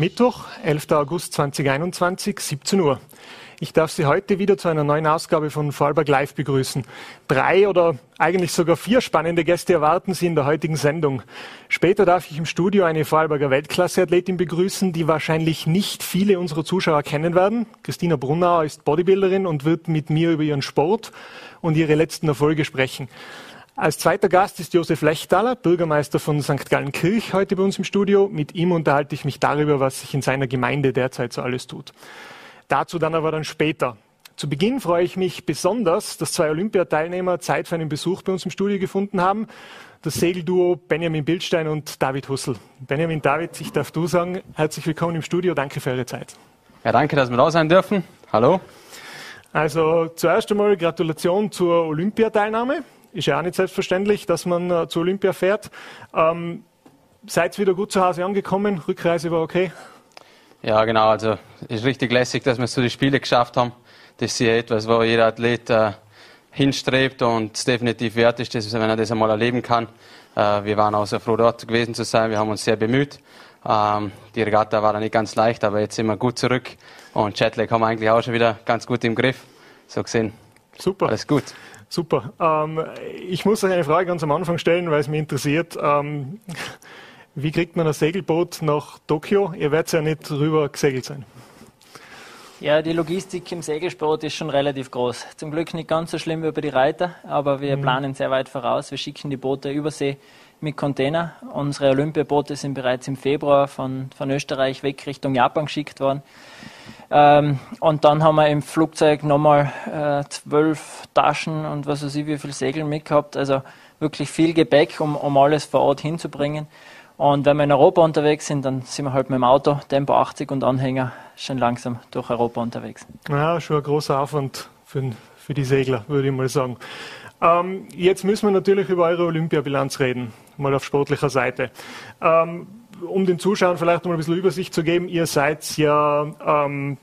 Mittwoch, 11. August 2021, 17 Uhr. Ich darf Sie heute wieder zu einer neuen Ausgabe von Vorarlberg Live begrüßen. Drei oder eigentlich sogar vier spannende Gäste erwarten Sie in der heutigen Sendung. Später darf ich im Studio eine Vorarlberger Weltklasse-Athletin begrüßen, die wahrscheinlich nicht viele unserer Zuschauer kennen werden. Christina Brunauer ist Bodybuilderin und wird mit mir über ihren Sport und ihre letzten Erfolge sprechen. Als zweiter Gast ist Josef Lechtaler, Bürgermeister von St. Gallen Kirch, heute bei uns im Studio. Mit ihm unterhalte ich mich darüber, was sich in seiner Gemeinde derzeit so alles tut. Dazu dann aber dann später. Zu Beginn freue ich mich besonders, dass zwei Olympiateilnehmer Zeit für einen Besuch bei uns im Studio gefunden haben. Das Segelduo Benjamin Bildstein und David Hussel. Benjamin, David, ich darf du sagen, herzlich willkommen im Studio. Danke für eure Zeit. Ja, danke, dass wir da sein dürfen. Hallo. Also zuerst einmal Gratulation zur Olympiateilnahme ist ja auch nicht selbstverständlich, dass man äh, zur Olympia fährt. Ähm, seid wieder gut zu Hause angekommen? Rückreise war okay? Ja, genau. Also ist richtig lässig, dass wir es zu den Spielen geschafft haben. Das ist ja etwas, wo jeder Athlet äh, hinstrebt und es definitiv wert ist, dass, wenn er das einmal erleben kann. Äh, wir waren auch sehr froh, dort gewesen zu sein. Wir haben uns sehr bemüht. Ähm, die Regatta war dann nicht ganz leicht, aber jetzt sind wir gut zurück. Und Jetlag haben wir eigentlich auch schon wieder ganz gut im Griff. So gesehen. Super. Alles gut. Super. Ähm, ich muss euch eine Frage ganz am Anfang stellen, weil es mich interessiert. Ähm, wie kriegt man ein Segelboot nach Tokio? Ihr werdet ja nicht rüber gesegelt sein. Ja, die Logistik im Segelsport ist schon relativ groß. Zum Glück nicht ganz so schlimm wie über die Reiter, aber wir mhm. planen sehr weit voraus. Wir schicken die Boote übersee mit Container. Unsere Olympiaboote sind bereits im Februar von, von Österreich weg Richtung Japan geschickt worden. Ähm, und dann haben wir im Flugzeug nochmal äh, zwölf Taschen und was weiß ich, wie viel Segel mitgehabt. Also wirklich viel Gepäck, um, um alles vor Ort hinzubringen. Und wenn wir in Europa unterwegs sind, dann sind wir halt mit dem Auto, Tempo 80 und Anhänger, schon langsam durch Europa unterwegs. Ja, schon ein großer Aufwand für, für die Segler, würde ich mal sagen. Ähm, jetzt müssen wir natürlich über eure Olympiabilanz reden, mal auf sportlicher Seite. Ähm, um den Zuschauern vielleicht mal ein bisschen Übersicht zu geben, ihr seid ja ähm,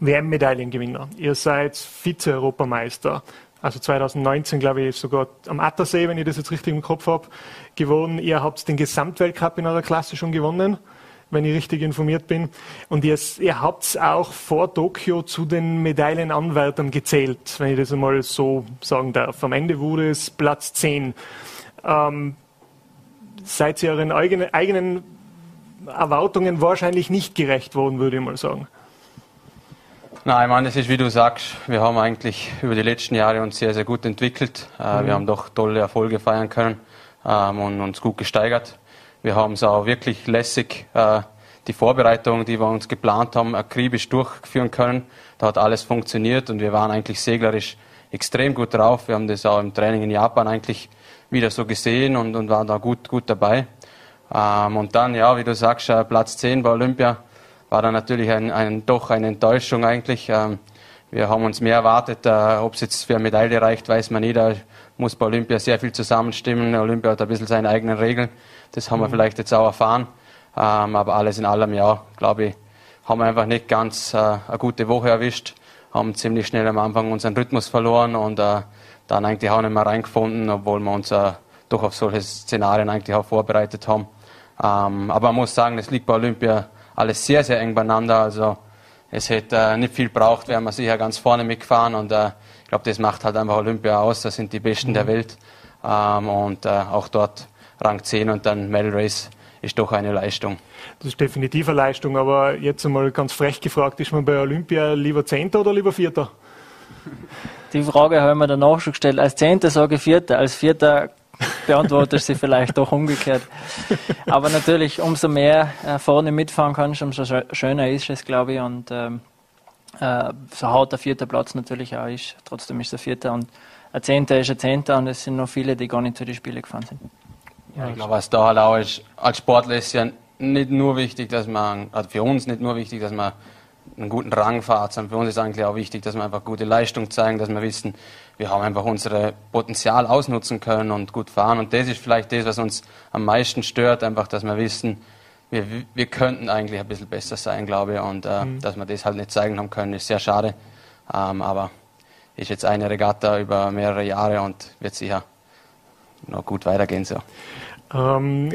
WM-Medaillengewinner. Ihr seid Vize-Europameister. Also 2019, glaube ich, sogar am Attersee, wenn ich das jetzt richtig im Kopf habe, gewonnen. Ihr habt den Gesamtweltcup in eurer Klasse schon gewonnen, wenn ich richtig informiert bin. Und ihr, ihr habt es auch vor Tokio zu den Medaillenanwärtern gezählt, wenn ich das einmal so sagen darf. Am Ende wurde es Platz 10. Ähm, seid ihr euren eigenen, eigenen Erwartungen wahrscheinlich nicht gerecht worden, würde ich mal sagen. Nein, ich meine, es ist wie du sagst, wir haben eigentlich über die letzten Jahre uns sehr, sehr gut entwickelt. Äh, mhm. Wir haben doch tolle Erfolge feiern können ähm, und uns gut gesteigert. Wir haben es auch wirklich lässig, äh, die Vorbereitungen, die wir uns geplant haben, akribisch durchführen können. Da hat alles funktioniert und wir waren eigentlich seglerisch extrem gut drauf. Wir haben das auch im Training in Japan eigentlich wieder so gesehen und, und waren da gut, gut dabei. Ähm, und dann, ja, wie du sagst, äh, Platz 10 bei Olympia war dann natürlich ein, ein, doch eine Enttäuschung eigentlich. Ähm, wir haben uns mehr erwartet. Äh, Ob es jetzt für eine Medaille reicht, weiß man nie. Da muss bei Olympia sehr viel zusammenstimmen. Olympia hat ein bisschen seine eigenen Regeln. Das haben wir vielleicht jetzt auch erfahren. Ähm, aber alles in allem, ja, glaube ich, haben wir einfach nicht ganz äh, eine gute Woche erwischt. Haben ziemlich schnell am Anfang unseren Rhythmus verloren und äh, dann eigentlich auch nicht mehr reingefunden, obwohl wir uns äh, doch auf solche Szenarien eigentlich auch vorbereitet haben. Ähm, aber man muss sagen, es liegt bei Olympia alles sehr, sehr eng beieinander. Also es hätte äh, nicht viel braucht, wären wir sicher ganz vorne mitgefahren und äh, ich glaube, das macht halt einfach Olympia aus. Das sind die Besten mhm. der Welt ähm, und äh, auch dort Rang 10 und dann Medal Race ist doch eine Leistung. Das ist definitiv eine Leistung, aber jetzt einmal ganz frech gefragt, ist man bei Olympia lieber Zehnter oder lieber Vierter? Die Frage habe ich mir danach schon gestellt. Als Zehnter sage ich Vierter, als Vierter beantwortest sie vielleicht doch umgekehrt. Aber natürlich, umso mehr äh, vorne mitfahren kannst, umso schöner ist es, glaube ich. Und ähm, äh, so hart der vierte Platz natürlich auch ist. Trotzdem ist der vierte und ein Zehnter ist ein Zehnter und es sind noch viele, die gar nicht zu den Spielen gefahren sind. Ja, ich glaube, was da halt auch ist, als Sportler ist ja nicht nur wichtig, dass man, also für uns nicht nur wichtig, dass man einen guten Rang fährt, sondern für uns ist eigentlich auch wichtig, dass wir einfach gute Leistung zeigen, dass wir wissen, wir haben einfach unser Potenzial ausnutzen können und gut fahren. Und das ist vielleicht das, was uns am meisten stört, einfach, dass wir wissen, wir, wir könnten eigentlich ein bisschen besser sein, glaube ich. Und äh, mhm. dass wir das halt nicht zeigen haben können, ist sehr schade. Ähm, aber ist jetzt eine Regatta über mehrere Jahre und wird sicher noch gut weitergehen. So. Ähm,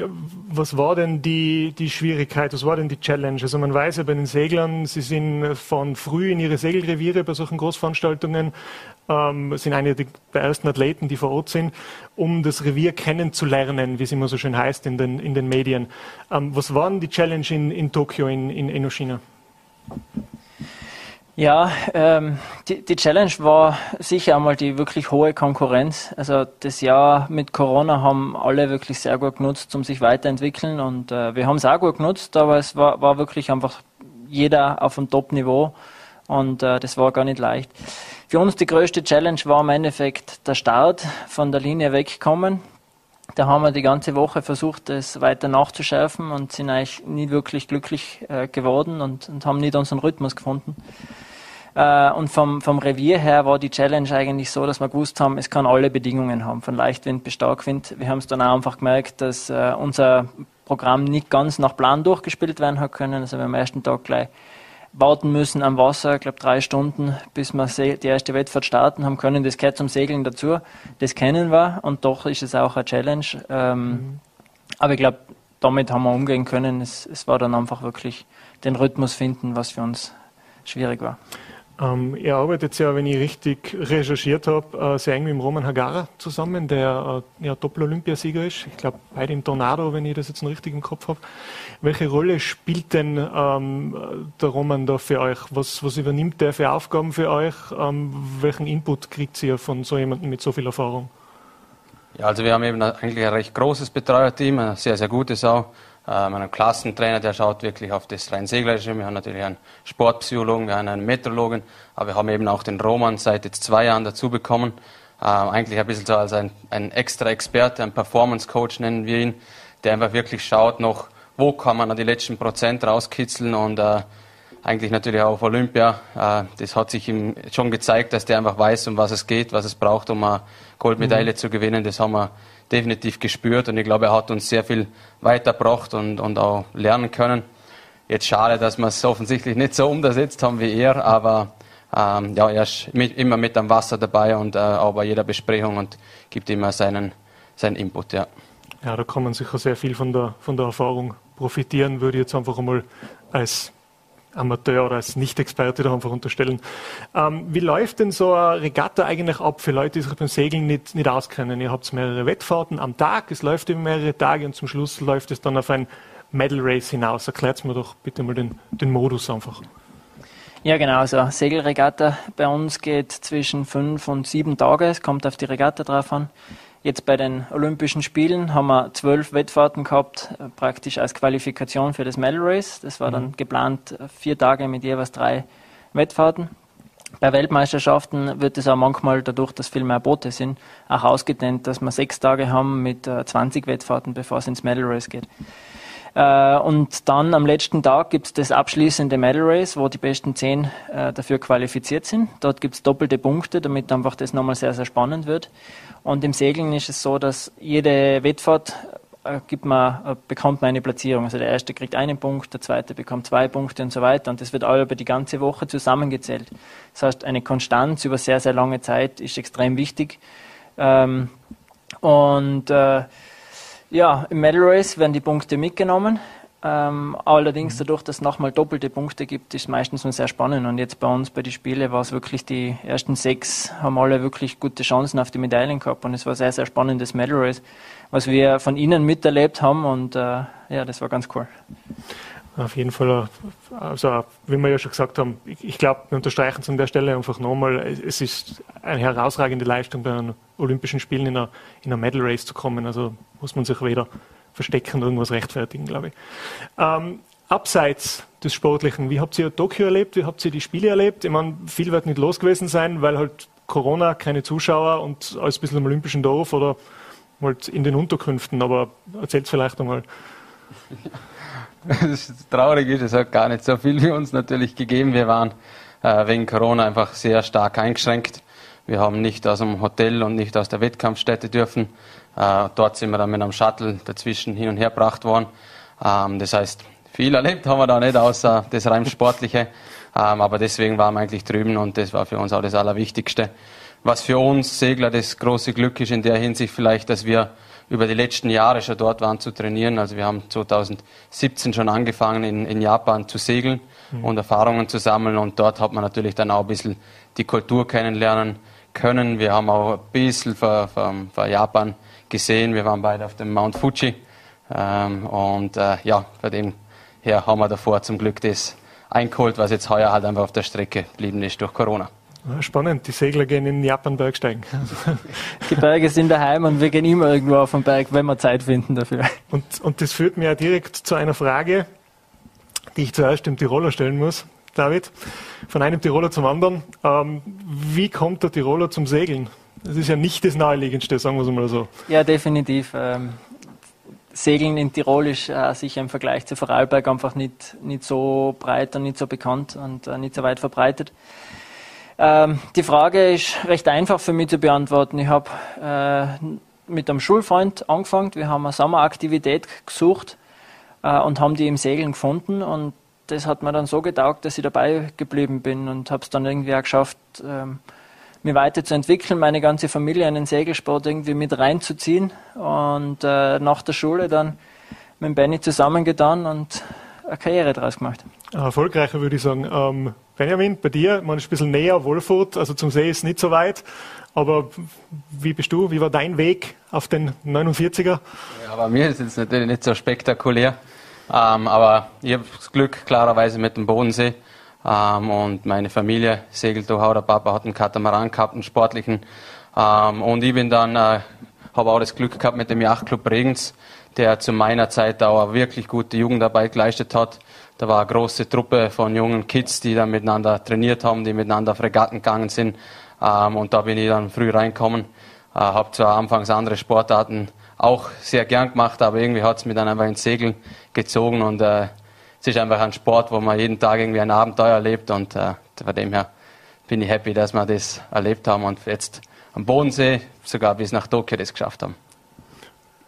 was war denn die, die Schwierigkeit, was war denn die Challenge? Also man weiß ja bei den Seglern, sie sind von früh in ihre Segelreviere bei solchen Großveranstaltungen, ähm, sind eine der ersten Athleten, die vor Ort sind, um das Revier kennenzulernen, wie es immer so schön heißt in den, in den Medien. Ähm, was war denn die Challenge in, in Tokio, in, in Enoshina? Ja, ähm, die, die Challenge war sicher einmal die wirklich hohe Konkurrenz. Also das Jahr mit Corona haben alle wirklich sehr gut genutzt, um sich weiterentwickeln und äh, wir haben es auch gut genutzt, aber es war, war wirklich einfach jeder auf dem Top-Niveau und äh, das war gar nicht leicht. Für uns die größte Challenge war im Endeffekt der Start, von der Linie wegkommen. Da haben wir die ganze Woche versucht, es weiter nachzuschärfen und sind eigentlich nie wirklich glücklich äh, geworden und, und, haben nicht unseren Rhythmus gefunden. Äh, und vom, vom Revier her war die Challenge eigentlich so, dass wir gewusst haben, es kann alle Bedingungen haben, von Leichtwind bis Starkwind. Wir haben es dann auch einfach gemerkt, dass äh, unser Programm nicht ganz nach Plan durchgespielt werden hat können. Also wir am ersten Tag gleich warten müssen am Wasser, ich glaube drei Stunden, bis wir die erste Wettfahrt starten haben können. Das gehört zum Segeln dazu. Das kennen wir und doch ist es auch eine Challenge. Ähm, mhm. Aber ich glaube, damit haben wir umgehen können. Es, es war dann einfach wirklich den Rhythmus finden, was für uns schwierig war. Ähm, ihr arbeitet ja, wenn ich richtig recherchiert habe, äh, sehr eng mit dem Roman Hagara zusammen, der äh, ja, Doppel-Olympiasieger ist. Ich glaube, beide im Tornado, wenn ich das jetzt noch richtig im Kopf habe. Welche Rolle spielt denn ähm, der Roman da für euch? Was, was übernimmt der für Aufgaben für euch? Ähm, welchen Input kriegt ihr von so jemandem mit so viel Erfahrung? Ja, also wir haben eben eigentlich ein recht großes Betreuerteam, ein sehr, sehr gutes auch. Ähm, einen Klassentrainer, der schaut wirklich auf das rein Seglerische. Wir haben natürlich einen Sportpsychologen, wir haben einen Meteorologen, aber wir haben eben auch den Roman seit jetzt zwei Jahren dazu bekommen. Ähm, eigentlich ein bisschen so als ein, ein extra Experte, ein Performance Coach nennen wir ihn, der einfach wirklich schaut noch, wo kann man die letzten Prozent rauskitzeln und äh, eigentlich natürlich auch auf Olympia. Äh, das hat sich ihm schon gezeigt, dass der einfach weiß, um was es geht, was es braucht, um eine Goldmedaille mhm. zu gewinnen. Das haben wir definitiv gespürt und ich glaube, er hat uns sehr viel weitergebracht und, und auch lernen können. Jetzt schade, dass wir es offensichtlich nicht so umgesetzt haben wie er, aber ähm, ja, er ist mit, immer mit am Wasser dabei und äh, auch bei jeder Besprechung und gibt immer seinen, seinen Input. Ja. ja, da kann man sicher sehr viel von der, von der Erfahrung profitieren, würde ich jetzt einfach einmal als Amateur oder als Nicht-Experte da einfach unterstellen. Ähm, wie läuft denn so eine Regatta eigentlich ab für Leute, die sich beim Segeln nicht, nicht auskennen? Ihr habt mehrere Wettfahrten am Tag, es läuft über mehrere Tage und zum Schluss läuft es dann auf ein Medal Race hinaus. Erklärt mir doch bitte mal den, den Modus einfach. Ja, genau. Also Segelregatta bei uns geht zwischen fünf und sieben Tage. Es kommt auf die Regatta drauf an. Jetzt bei den Olympischen Spielen haben wir zwölf Wettfahrten gehabt, äh, praktisch als Qualifikation für das Medal Race. Das war dann mhm. geplant äh, vier Tage mit jeweils drei Wettfahrten. Bei Weltmeisterschaften wird es auch manchmal dadurch, dass viel mehr Boote sind, auch ausgedehnt, dass wir sechs Tage haben mit 20 äh, Wettfahrten, bevor es ins Medal Race geht. Und dann am letzten Tag gibt es das abschließende Medal Race, wo die besten zehn dafür qualifiziert sind. Dort gibt es doppelte Punkte, damit einfach das nochmal sehr, sehr spannend wird. Und im Segeln ist es so, dass jede Wettfahrt äh, gibt man, äh, bekommt man eine Platzierung. Also der erste kriegt einen Punkt, der zweite bekommt zwei Punkte und so weiter. Und das wird auch über die ganze Woche zusammengezählt. Das heißt, eine Konstanz über sehr, sehr lange Zeit ist extrem wichtig. Ähm, und äh, ja, im Medal Race werden die Punkte mitgenommen. Ähm, allerdings dadurch, dass es nochmal doppelte Punkte gibt, ist es meistens sehr spannend. Und jetzt bei uns bei den Spielen war es wirklich die ersten sechs, haben alle wirklich gute Chancen auf die Medaillen gehabt. Und es war sehr, sehr spannendes Medal Race, was wir von ihnen miterlebt haben. Und äh, ja, das war ganz cool. Auf jeden Fall, also wie wir ja schon gesagt haben, ich, ich glaube, wir unterstreichen es an der Stelle einfach nochmal, es ist eine herausragende Leistung bei den Olympischen Spielen in einer, in einer Medal Race zu kommen. Also muss man sich weder verstecken, irgendwas rechtfertigen, glaube ich. Ähm, abseits des Sportlichen, wie habt ihr Tokio erlebt? Wie habt ihr die Spiele erlebt? Ich meine, viel wird nicht los gewesen sein, weil halt Corona, keine Zuschauer und alles ein bisschen im olympischen Dorf oder halt in den Unterkünften. Aber erzählt vielleicht einmal. Das traurig ist, es hat gar nicht so viel für uns natürlich gegeben. Wir waren äh, wegen Corona einfach sehr stark eingeschränkt. Wir haben nicht aus dem Hotel und nicht aus der Wettkampfstätte dürfen. Äh, dort sind wir dann mit einem Shuttle dazwischen hin und her gebracht worden. Ähm, das heißt, viel erlebt haben wir da nicht, außer das rein Sportliche. Ähm, aber deswegen waren wir eigentlich drüben und das war für uns auch das Allerwichtigste. Was für uns Segler das große Glück ist in der Hinsicht vielleicht, dass wir über die letzten Jahre schon dort waren zu trainieren. Also wir haben 2017 schon angefangen in, in Japan zu segeln mhm. und Erfahrungen zu sammeln und dort hat man natürlich dann auch ein bisschen die Kultur kennenlernen können. Wir haben auch ein bisschen von, von, von Japan gesehen. Wir waren beide auf dem Mount Fuji ähm, und äh, ja, bei dem her haben wir davor zum Glück das eingeholt, was jetzt heuer halt einfach auf der Strecke geblieben ist durch Corona. Spannend, die Segler gehen in Japan Bergsteigen. Die Berge sind daheim und wir gehen immer irgendwo auf den Berg, wenn wir Zeit finden dafür. Und, und das führt mir ja direkt zu einer Frage, die ich zuerst dem Tiroler stellen muss, David. Von einem Tiroler zum anderen. Ähm, wie kommt der Tiroler zum Segeln? Das ist ja nicht das Naheliegendste, sagen wir es mal so. Ja, definitiv. Ähm, Segeln in Tirol ist äh, sicher im Vergleich zu Vorarlberg einfach nicht, nicht so breit und nicht so bekannt und äh, nicht so weit verbreitet. Ähm, die Frage ist recht einfach für mich zu beantworten. Ich habe äh, mit einem Schulfreund angefangen. Wir haben eine Sommeraktivität gesucht äh, und haben die im Segeln gefunden. Und das hat mir dann so getaugt, dass ich dabei geblieben bin und habe es dann irgendwie auch geschafft, ähm, mich weiterzuentwickeln, meine ganze Familie in den Segelsport irgendwie mit reinzuziehen und äh, nach der Schule dann mit Benny zusammengetan und eine Karriere daraus gemacht. Erfolgreicher würde ich sagen. Ähm, Benjamin, bei dir, man ist ein bisschen näher, Wolfurt, also zum See ist nicht so weit. Aber wie bist du? Wie war dein Weg auf den 49er? Ja, bei mir ist es natürlich nicht so spektakulär. Ähm, aber ich habe das Glück klarerweise mit dem Bodensee. Ähm, und meine Familie segelt auch. Der Papa hat einen Katamaran gehabt, einen sportlichen. Ähm, und ich bin dann, äh, habe auch das Glück gehabt mit dem Yachtclub Regens, der zu meiner Zeit auch wirklich gute Jugendarbeit geleistet hat. Da war eine große Truppe von jungen Kids, die dann miteinander trainiert haben, die miteinander auf Regatten gegangen sind. Ähm, und da bin ich dann früh reingekommen. Äh, habe zwar anfangs andere Sportarten auch sehr gern gemacht, aber irgendwie hat es mich dann einfach ins Segeln gezogen und äh, es ist einfach ein Sport, wo man jeden Tag irgendwie ein Abenteuer erlebt und äh, von dem her bin ich happy, dass wir das erlebt haben und jetzt am Bodensee sogar bis nach Tokio das geschafft haben.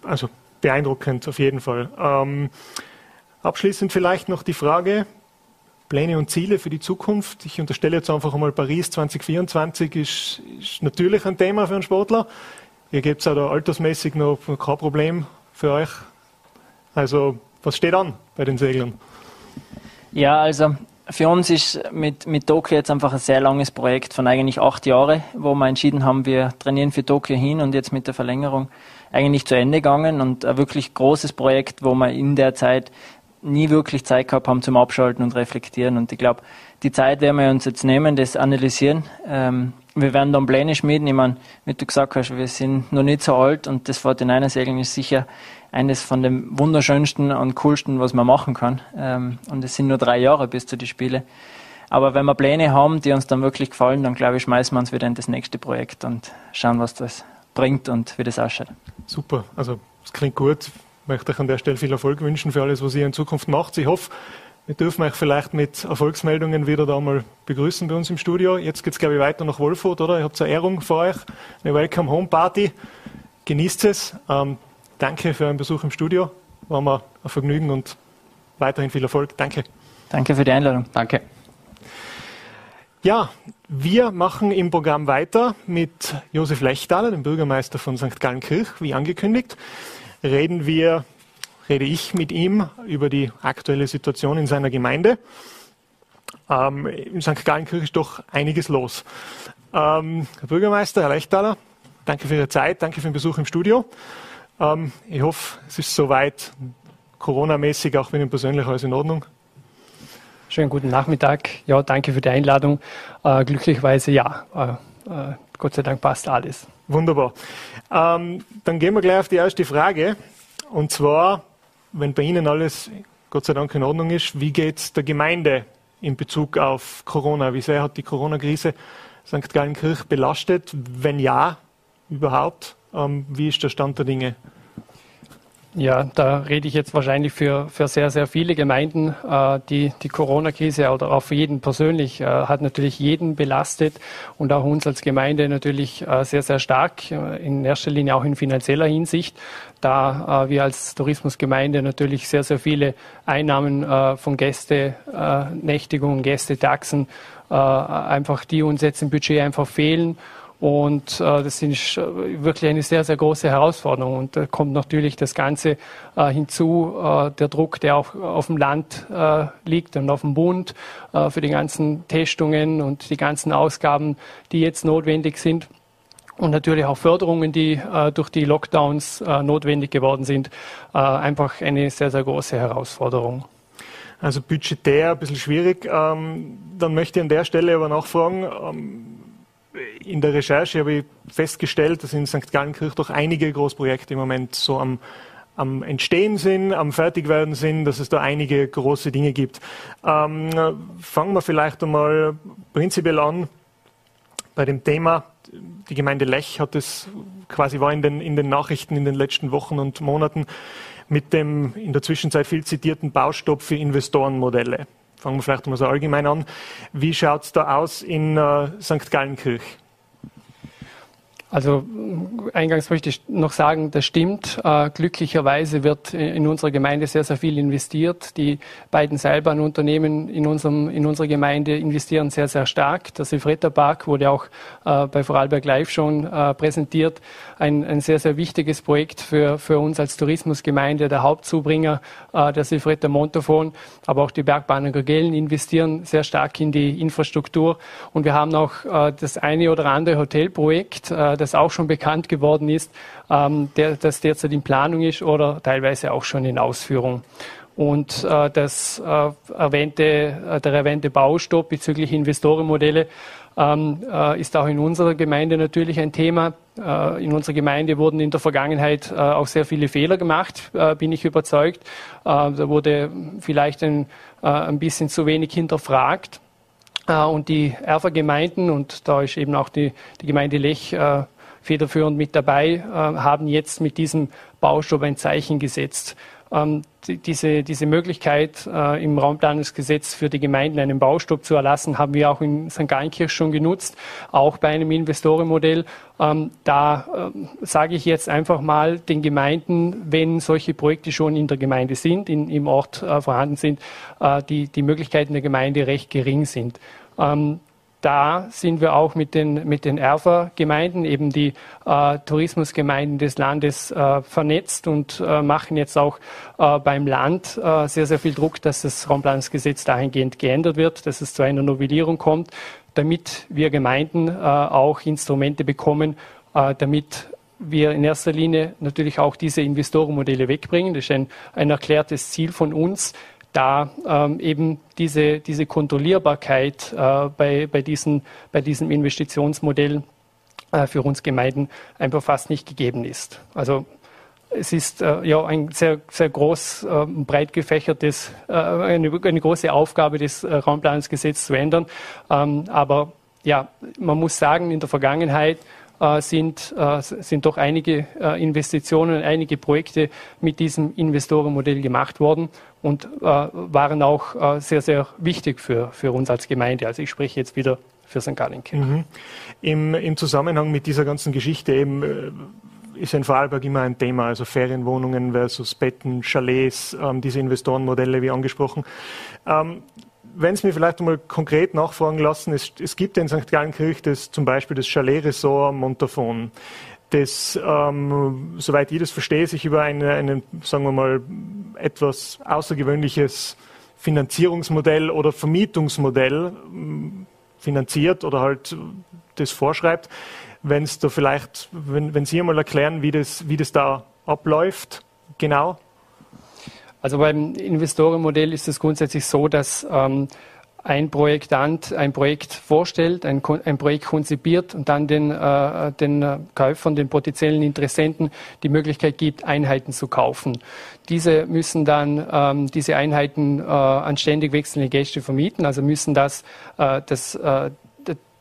Also beeindruckend auf jeden Fall. Ähm, abschließend vielleicht noch die Frage, Pläne und Ziele für die Zukunft. Ich unterstelle jetzt einfach einmal, Paris 2024 ist, ist natürlich ein Thema für einen Sportler. Ihr gebt es auch da altersmäßig noch kein Problem für euch. Also, was steht an bei den Seglern? Ja, also für uns ist mit, mit Tokio jetzt einfach ein sehr langes Projekt von eigentlich acht Jahren, wo wir entschieden haben, wir trainieren für Tokio hin und jetzt mit der Verlängerung eigentlich zu Ende gegangen und ein wirklich großes Projekt, wo wir in der Zeit nie wirklich Zeit gehabt haben zum Abschalten und Reflektieren. Und ich glaube, die Zeit werden wir uns jetzt nehmen, das analysieren. Ähm, wir werden dann Pläne schmieden. Ich meine, wie du gesagt hast, wir sind noch nicht so alt und das 49er-Segeln ist sicher eines von den wunderschönsten und coolsten, was man machen kann. Ähm, und es sind nur drei Jahre bis zu den Spielen. Aber wenn wir Pläne haben, die uns dann wirklich gefallen, dann glaube ich, schmeißen wir uns wieder in das nächste Projekt und schauen, was das bringt und wie das ausschaut. Super, also es klingt gut. Ich möchte euch an der Stelle viel Erfolg wünschen für alles, was ihr in Zukunft macht. Ich hoffe, wir dürfen euch vielleicht mit Erfolgsmeldungen wieder da mal begrüßen bei uns im Studio. Jetzt geht es, glaube ich, weiter nach Wolfurt, oder? Ihr habt eine Ehrung für euch, eine Welcome Home Party. Genießt es. Ähm, danke für euren Besuch im Studio. War mir ein Vergnügen und weiterhin viel Erfolg. Danke. Danke für die Einladung. Danke. Ja, wir machen im Programm weiter mit Josef Lechtaler, dem Bürgermeister von St. Gallenkirch, wie angekündigt. Reden wir, rede ich mit ihm über die aktuelle Situation in seiner Gemeinde. Ähm, in St. Gallenkirch ist doch einiges los. Ähm, Herr Bürgermeister, Herr Lechtaler, danke für Ihre Zeit, danke für den Besuch im Studio. Ähm, ich hoffe, es ist soweit Corona-mäßig, auch mit Ihnen persönlich alles in Ordnung. Schönen guten Nachmittag. Ja, danke für die Einladung. Äh, glücklicherweise ja. Äh, äh, Gott sei Dank passt alles. Wunderbar. Ähm, dann gehen wir gleich auf die erste Frage. Und zwar, wenn bei Ihnen alles Gott sei Dank in Ordnung ist, wie geht es der Gemeinde in Bezug auf Corona? Wie sehr hat die Corona-Krise St. Gallenkirch belastet? Wenn ja, überhaupt? Ähm, wie ist der Stand der Dinge? Ja, da rede ich jetzt wahrscheinlich für, für sehr, sehr viele Gemeinden. Äh, die die Corona-Krise oder auch für jeden persönlich äh, hat natürlich jeden belastet und auch uns als Gemeinde natürlich äh, sehr, sehr stark, äh, in erster Linie auch in finanzieller Hinsicht, da äh, wir als Tourismusgemeinde natürlich sehr, sehr viele Einnahmen äh, von Gästenächtigungen, Gästetaxen, einfach die uns jetzt im Budget einfach fehlen Und äh, das ist wirklich eine sehr, sehr große Herausforderung. Und da kommt natürlich das Ganze äh, hinzu, äh, der Druck, der auch auf dem Land äh, liegt und auf dem Bund äh, für die ganzen Testungen und die ganzen Ausgaben, die jetzt notwendig sind. Und natürlich auch Förderungen, die äh, durch die Lockdowns notwendig geworden sind. einfach eine sehr, sehr große Herausforderung. Also budgetär ein bisschen schwierig. Ähm, dann möchte ich an der Stelle aber nachfragen, ähm, in der Recherche habe ich festgestellt, dass in St. Gallenkirch doch einige Großprojekte im Moment so am, am Entstehen sind, am Fertigwerden sind, dass es da einige große Dinge gibt. Ähm, fangen wir vielleicht einmal prinzipiell an bei dem Thema. Die Gemeinde Lech hat es quasi war in den, in den Nachrichten in den letzten Wochen und Monaten mit dem in der Zwischenzeit viel zitierten Baustopp für Investorenmodelle. Fangen wir vielleicht mal so allgemein an. Wie schaut es da aus in äh, St. Gallenkirch? Also eingangs möchte ich noch sagen, das stimmt. Äh, glücklicherweise wird in unserer Gemeinde sehr, sehr viel investiert. Die beiden seilbahn Unternehmen in, unserem, in unserer Gemeinde investieren sehr, sehr stark. Der Silfretta Park wurde auch äh, bei Vorarlberg Live schon äh, präsentiert. Ein, ein sehr, sehr wichtiges Projekt für, für uns als Tourismusgemeinde, der Hauptzubringer der Silfretta Montafon. Aber auch die Bergbahnen Gagellen investieren sehr stark in die Infrastruktur. Und wir haben auch das eine oder andere Hotelprojekt, das auch schon bekannt geworden ist, ähm, der, das derzeit in Planung ist oder teilweise auch schon in Ausführung. Und äh, das äh, erwähnte, äh, der erwähnte Baustopp bezüglich Investorenmodelle ähm, äh, ist auch in unserer Gemeinde natürlich ein Thema. Äh, in unserer Gemeinde wurden in der Vergangenheit äh, auch sehr viele Fehler gemacht, bin ich überzeugt. da wurde vielleicht ein, ein bisschen zu wenig hinterfragt. und die Erfergemeinden, und da ist eben auch die, die Gemeinde Lech federführend mit dabei, äh, haben jetzt mit diesem Baustopp ein Zeichen gesetzt. Ähm, diese, diese Möglichkeit äh, im Raumplanungsgesetz für die Gemeinden einen Baustopp zu erlassen, haben wir auch in St. Gallenkirch schon genutzt, auch bei einem Investorenmodell. Ähm, da äh, sage ich jetzt einfach mal den Gemeinden, wenn solche Projekte schon in der Gemeinde sind, in, im Ort vorhanden sind, die, die Möglichkeiten der Gemeinde recht gering sind. Da sind wir auch mit den, mit den Erfa-Gemeinden, eben die äh, Tourismusgemeinden des Landes äh, vernetzt und äh, machen jetzt auch äh, beim Land äh, sehr, sehr viel Druck, dass das Raumplanungsgesetz dahingehend geändert wird, dass es zu einer Novellierung kommt, damit wir Gemeinden äh, auch Instrumente bekommen, damit wir in erster Linie natürlich auch diese Investorenmodelle wegbringen. Das ist ein, ein erklärtes Ziel von uns, da ähm, eben diese, diese Kontrollierbarkeit äh, bei, bei, diesen, bei diesem Investitionsmodell äh, für uns Gemeinden einfach fast nicht gegeben ist. Also es ist äh, ja ein sehr, sehr groß, äh, breit gefächertes, äh, eine, eine, große Aufgabe, das äh, Raumplanungsgesetz zu ändern. Ähm, aber ja, man muss sagen, in der Vergangenheit sind, äh, sind doch einige äh, Investitionen, einige Projekte mit diesem Investorenmodell gemacht worden und waren auch sehr, sehr wichtig für, für uns als Gemeinde. Also ich spreche jetzt wieder für St. Gallen. Mhm. Im, Im Zusammenhang mit dieser ganzen Geschichte eben ist in Vorarlberg immer ein Thema, also Ferienwohnungen versus Betten, Chalets, ähm, diese Investorenmodelle wie angesprochen. Ähm, wenn Sie mir vielleicht einmal konkret nachfragen lassen, es, es gibt in St. Gallenkirch das, zum Beispiel das Chalet-Ressort Montafon, das, ähm, soweit ich das verstehe, sich über eine, einen, sagen wir mal, etwas außergewöhnliches Finanzierungsmodell oder Vermietungsmodell ähm, finanziert oder halt das vorschreibt. Wenn da vielleicht, wenn, wenn Sie einmal erklären, wie das, wie das da abläuft, genau. Also beim Investorenmodell ist es grundsätzlich so, dass ähm, ein Projektant ein Projekt vorstellt, ein, ein Projekt konzipiert und dann den, äh, den Käufern, den potenziellen Interessenten die Möglichkeit gibt, Einheiten zu kaufen. Diese müssen dann ähm, diese Einheiten äh, an ständig wechselnde Gäste vermieten, also müssen das, äh, das äh,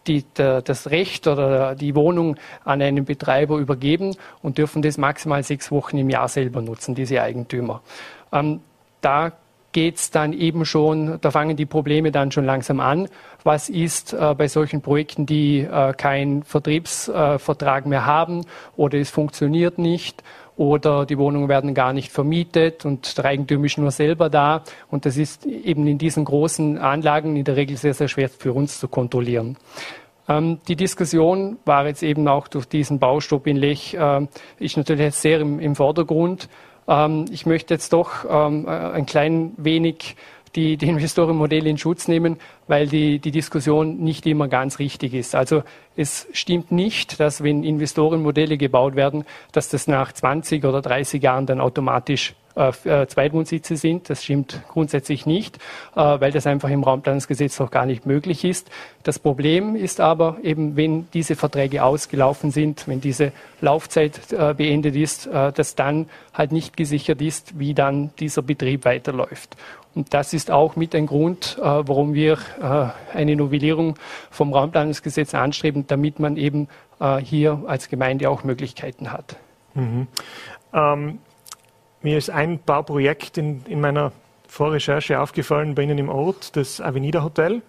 die, der, das Recht oder die Wohnung an einen Betreiber übergeben und dürfen das maximal sechs Wochen im Jahr selber nutzen, diese Eigentümer. Ähm, da geht es dann eben schon, da fangen die Probleme dann schon langsam an. Was ist äh, bei solchen Projekten, die äh, keinen Vertriebsvertrag äh, mehr haben oder es funktioniert nicht oder die Wohnungen werden gar nicht vermietet und der Eigentümer ist nur selber da. Und das ist eben in diesen großen Anlagen in der Regel sehr, sehr schwer für uns zu kontrollieren. Ähm, die Diskussion war jetzt eben auch durch diesen Baustopp in Lech, äh, ist natürlich jetzt sehr im, im Vordergrund. Ähm, ich möchte jetzt doch ähm, äh, ein klein wenig die, die Investorenmodelle in Schutz nehmen, weil die, die Diskussion nicht immer ganz richtig ist. Also es stimmt nicht, dass wenn Investorenmodelle gebaut werden, dass das nach 20 oder 30 Jahren dann automatisch äh, äh, Zweitwohnsitze sind. Das stimmt grundsätzlich nicht, äh, weil das einfach im Raumplanungsgesetz noch gar nicht möglich ist. Das Problem ist aber eben, wenn diese Verträge ausgelaufen sind, wenn diese Laufzeit äh, beendet ist, dass dann halt nicht gesichert ist, wie dann dieser Betrieb weiterläuft. Und das ist auch mit ein Grund, warum wir eine Novellierung vom Raumplanungsgesetz anstreben, damit man eben hier als Gemeinde auch Möglichkeiten hat. Mhm. Ähm mir ist ein Bauprojekt in, in meiner Vorrecherche aufgefallen bei Ihnen im Ort, das Avenida Hotel,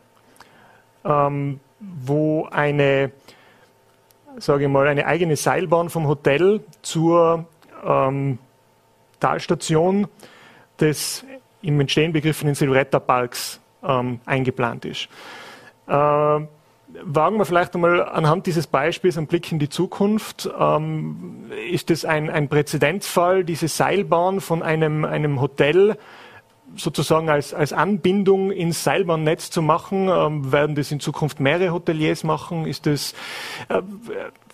ähm, wo eine, sage ich mal, eine eigene Seilbahn vom Hotel zur ähm, Talstation des im Entstehen begriffenen Silvretta Parks ähm, eingeplant ist. Äh, wagen wir vielleicht einmal anhand dieses Beispiels einen Blick in die Zukunft. Ähm, ist es ein, ein Präzedenzfall, diese Seilbahn von einem, einem Hotel sozusagen als, als Anbindung ins Seilbahnnetz zu machen? Ähm, werden das in Zukunft mehrere Hoteliers machen? Ist das äh,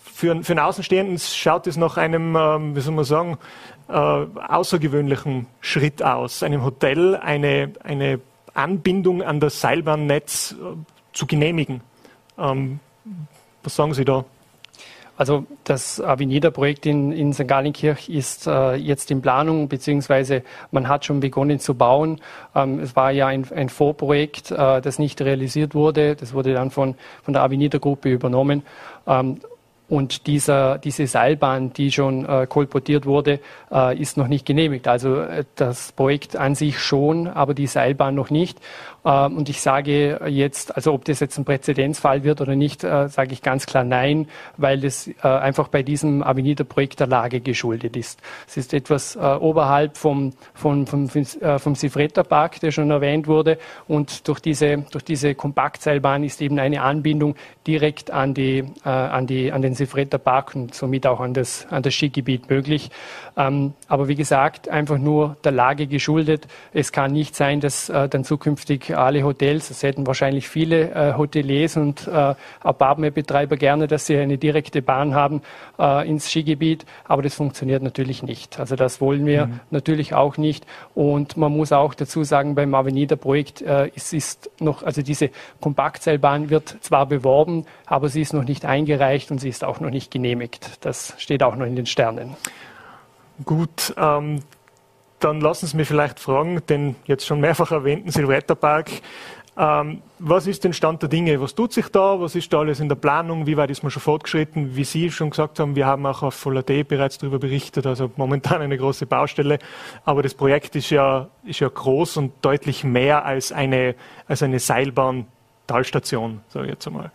für, für einen Außenstehenden schaut es nach einem, ähm, wie soll man sagen, äh, außergewöhnlichen Schritt aus, einem Hotel eine, eine Anbindung an das Seilbahnnetz äh, zu genehmigen. Ähm, was sagen Sie da? Also das Avenida-Projekt in, in St. Gallenkirch ist äh, jetzt in Planung, beziehungsweise man hat schon begonnen zu bauen. Ähm, es war ja ein, ein Vorprojekt, äh, das nicht realisiert wurde. Das wurde dann von, von der Avenida-Gruppe übernommen. Ähm, und dieser, diese Seilbahn, die schon äh, kolportiert wurde, äh, ist noch nicht genehmigt. Also äh, das Projekt an sich schon, aber die Seilbahn noch nicht. Ähm, und ich sage jetzt, also ob das jetzt ein Präzedenzfall wird oder nicht, äh, sage ich ganz klar nein, weil das äh, einfach bei diesem Avenida-Projekt der Lage geschuldet ist. Es ist etwas äh, oberhalb vom, vom, vom, vom Sifretta-Park, der schon erwähnt wurde. Und durch diese, durch diese Kompaktseilbahn ist eben eine Anbindung direkt an, die, an, die, an den Sifretta-Park und somit auch an das, an das Skigebiet möglich. Ähm, aber wie gesagt, einfach nur der Lage geschuldet. Es kann nicht sein, dass dann zukünftig alle Hotels, es hätten wahrscheinlich viele äh, Hoteliers und äh, Apartmentbetreiber gerne, dass sie eine direkte Bahn haben äh, ins Skigebiet, aber das funktioniert natürlich nicht. Also das wollen wir mhm. natürlich auch nicht. Und man muss auch dazu sagen, beim Avenida-Projekt äh, es ist noch, also diese Kompaktseilbahn wird zwar beworben, aber sie ist noch nicht eingereicht und sie ist auch noch nicht genehmigt. Das steht auch noch in den Sternen. Gut, ähm, dann lassen Sie mich vielleicht fragen, den jetzt schon mehrfach erwähnten Silvesterpark. Ähm, was ist denn Stand der Dinge? Was tut sich da? Was ist da alles in der Planung? Wie weit ist man schon fortgeschritten? Wie Sie schon gesagt haben, wir haben auch auf Full AD bereits darüber berichtet, also momentan eine große Baustelle. Aber das Projekt ist ja, ist ja groß und deutlich mehr als eine, als eine Seilbahn-Talstation, sage ich jetzt einmal.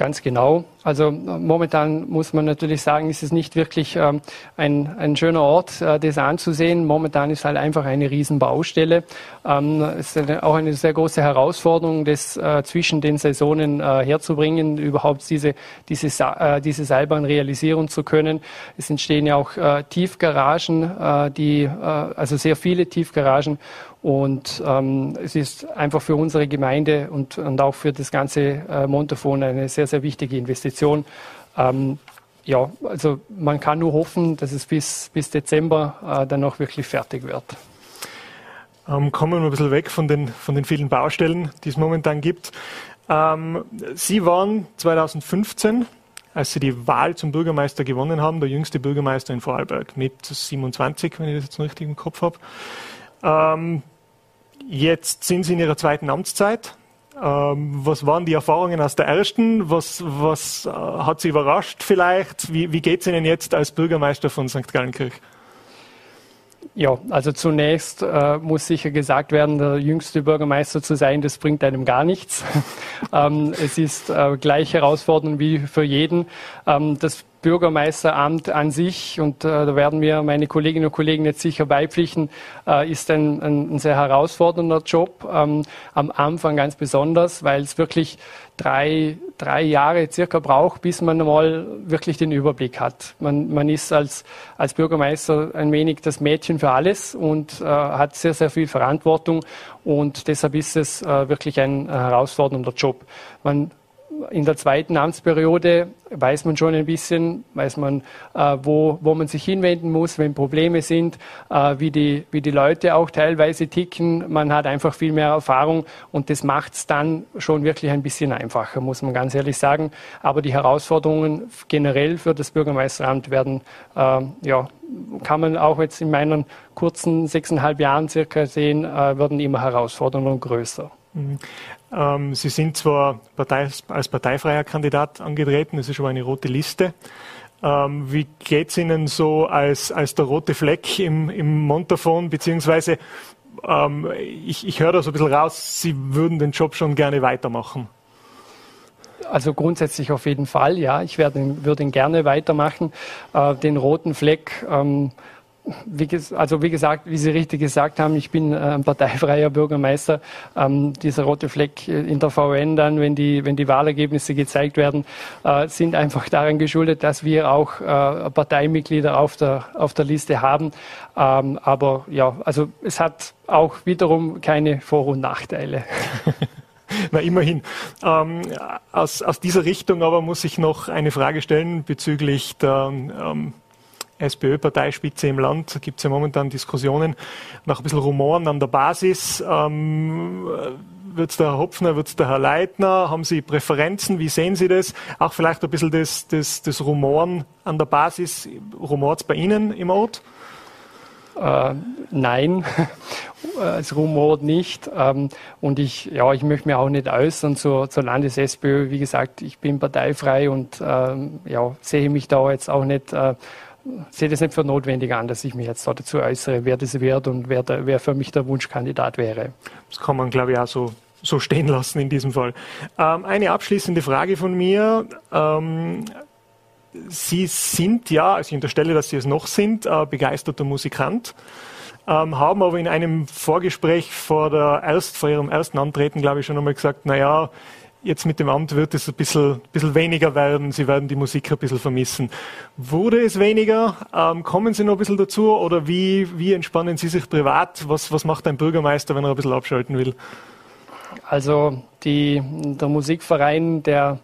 Ganz genau. Also momentan muss man natürlich sagen, ist es nicht wirklich ähm, ein, ein schöner Ort, äh, das anzusehen. Momentan ist halt einfach eine Riesenbaustelle. Ähm, es ist eine, auch eine sehr große Herausforderung, das äh, zwischen den Saisonen äh, herzubringen, überhaupt diese, diese, äh, diese Seilbahn realisieren zu können. Es entstehen ja auch äh, Tiefgaragen, äh, die, also sehr viele Tiefgaragen und ähm, es ist einfach für unsere Gemeinde und, und auch für das ganze äh, Montafon eine sehr, sehr wichtige Investition. Ähm, ja, also man kann nur hoffen, dass es bis, bis Dezember äh, dann auch wirklich fertig wird. Ähm, kommen wir ein bisschen weg von den, von den vielen Baustellen, die es momentan gibt. Ähm, Sie waren 2015 als Sie die Wahl zum Bürgermeister gewonnen haben, der jüngste Bürgermeister in Vorarlberg mit 27, wenn ich das jetzt richtig im Kopf habe. Ähm, jetzt sind Sie in Ihrer zweiten Amtszeit. Ähm, was waren die Erfahrungen aus der ersten? Was, was äh, hat Sie überrascht vielleicht? Wie, wie geht es Ihnen jetzt als Bürgermeister von St. Gallenkirch? Ja, also zunächst äh, muss sicher gesagt werden, der jüngste Bürgermeister zu sein, das bringt einem gar nichts. ähm, es ist äh, gleich herausfordernd wie für jeden. Ähm, das Bürgermeisteramt an sich, und äh, da werden mir meine Kolleginnen und Kollegen jetzt sicher beipflichten, äh, ist ein, ein, sehr herausfordernder Job. Ähm, am Anfang ganz besonders, weil es wirklich drei, drei Jahre circa braucht, bis man mal wirklich den Überblick hat. Man, man ist als, als Bürgermeister ein wenig das Mädchen für alles und äh, hat sehr, sehr viel Verantwortung und deshalb ist es äh, wirklich ein herausfordernder Job. Man in der zweiten Amtsperiode weiß man schon ein bisschen, weiß man, äh, wo, wo man sich hinwenden muss, wenn Probleme sind, äh, wie, die, wie die Leute auch teilweise ticken. Man hat einfach viel mehr Erfahrung und das macht es dann schon wirklich ein bisschen einfacher, muss man ganz ehrlich sagen. Aber die Herausforderungen generell für das Bürgermeisteramt werden, äh, ja, kann man auch jetzt in meinen kurzen sechseinhalb Jahren circa sehen, äh, werden immer Herausforderungen größer. Ähm, Sie sind zwar Partei, als parteifreier Kandidat angetreten, das ist aber eine rote Liste. Ähm, wie geht es Ihnen so als, als der rote Fleck im, im Montafon, beziehungsweise ähm, ich, ich höre da so ein bisschen raus, Sie würden den Job schon gerne weitermachen. Also grundsätzlich auf jeden Fall, ja. Ich werde, würde ihn gerne weitermachen. Äh, den roten Fleck ähm, wie, also wie gesagt, wie Sie richtig gesagt haben, ich bin äh, ein parteifreier Bürgermeister. Ähm, dieser rote Fleck in der VN dann, wenn die, wenn die Wahlergebnisse gezeigt werden, äh, sind einfach daran geschuldet, dass wir auch äh, Parteimitglieder auf der, auf der Liste haben. Ähm, aber ja, also es hat auch wiederum keine Vor- und Nachteile. Na, immerhin. Ähm, aus, aus dieser Richtung aber muss ich noch eine Frage stellen bezüglich der ähm, SPÖ-Parteispitze im Land gibt es ja momentan Diskussionen nach ein bisschen Rumoren an der Basis. Ähm, wird es der Herr Hopfner, wird es der Herr Leitner? Haben Sie Präferenzen? Wie sehen Sie das? Auch vielleicht ein bisschen das, das, das Rumoren an der Basis. Rumort es bei Ihnen im Ort? Äh, nein, es rumort nicht. Ähm, und ich, ja, ich möchte mir auch nicht äußern zur, zur Landes-SPÖ. Wie gesagt, ich bin parteifrei und ähm, ja, sehe mich da jetzt auch nicht äh, sehe das nicht für notwendig an, dass ich mich jetzt dazu äußere, wer das wird und wer, der, wer für mich der Wunschkandidat wäre. Das kann man, glaube ich, auch so, so stehen lassen in diesem Fall. Ähm, eine abschließende Frage von mir. Ähm, Sie sind ja, also ich unterstelle, dass Sie es noch sind, äh, begeisterter Musikant, ähm, haben aber in einem Vorgespräch vor, der erst, vor Ihrem ersten Antreten, glaube ich, schon einmal gesagt, naja, Jetzt mit dem Amt wird es ein bisschen, bisschen weniger werden. Sie werden die Musik ein bisschen vermissen. Wurde es weniger? Ähm, kommen Sie noch ein bisschen dazu? Oder wie, wie entspannen Sie sich privat? Was, was macht ein Bürgermeister, wenn er ein bisschen abschalten will? Also die, der Musikverein, der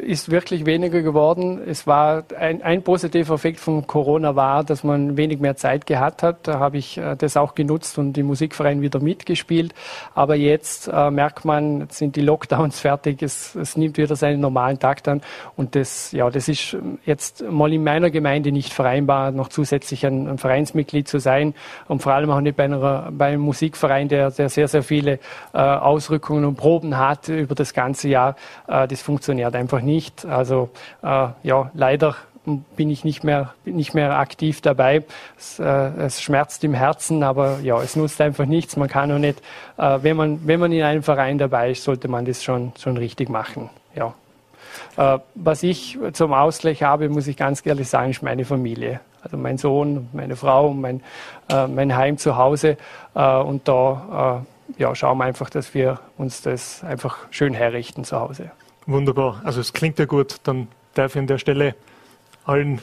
ist wirklich weniger geworden. Es war ein, ein, positiver Effekt von Corona war, dass man wenig mehr Zeit gehabt hat. Da habe ich äh, das auch genutzt und die Musikverein wieder mitgespielt. Aber jetzt äh, merkt man, jetzt sind die Lockdowns fertig. Es, es, nimmt wieder seinen normalen Takt an. Und das, ja, das ist jetzt mal in meiner Gemeinde nicht vereinbar, noch zusätzlich ein, ein Vereinsmitglied zu sein. Und vor allem auch nicht bei, einer, bei einem Musikverein, der, der sehr, sehr viele äh, Ausrückungen und Proben hat über das ganze Jahr. Äh, das funktioniert einfach nicht nicht. Also äh, ja, leider bin ich nicht mehr, nicht mehr aktiv dabei. Es, äh, es, schmerzt im Herzen, aber ja, es nutzt einfach nichts. Man kann auch nicht, äh, wenn, man, wenn man in einem Verein dabei ist, sollte man das schon, schon richtig machen. Ja. Äh, was ich zum Ausgleich habe, muss ich ganz ehrlich sagen, ist meine Familie. Also mein Sohn, meine Frau, mein, äh, mein Heim zu Hause. Äh, und da äh, ja, schauen wir einfach, dass wir uns das einfach schön herrichten zu Hause. Wunderbar. Also es klingt ja gut. Dann darf ich an der Stelle allen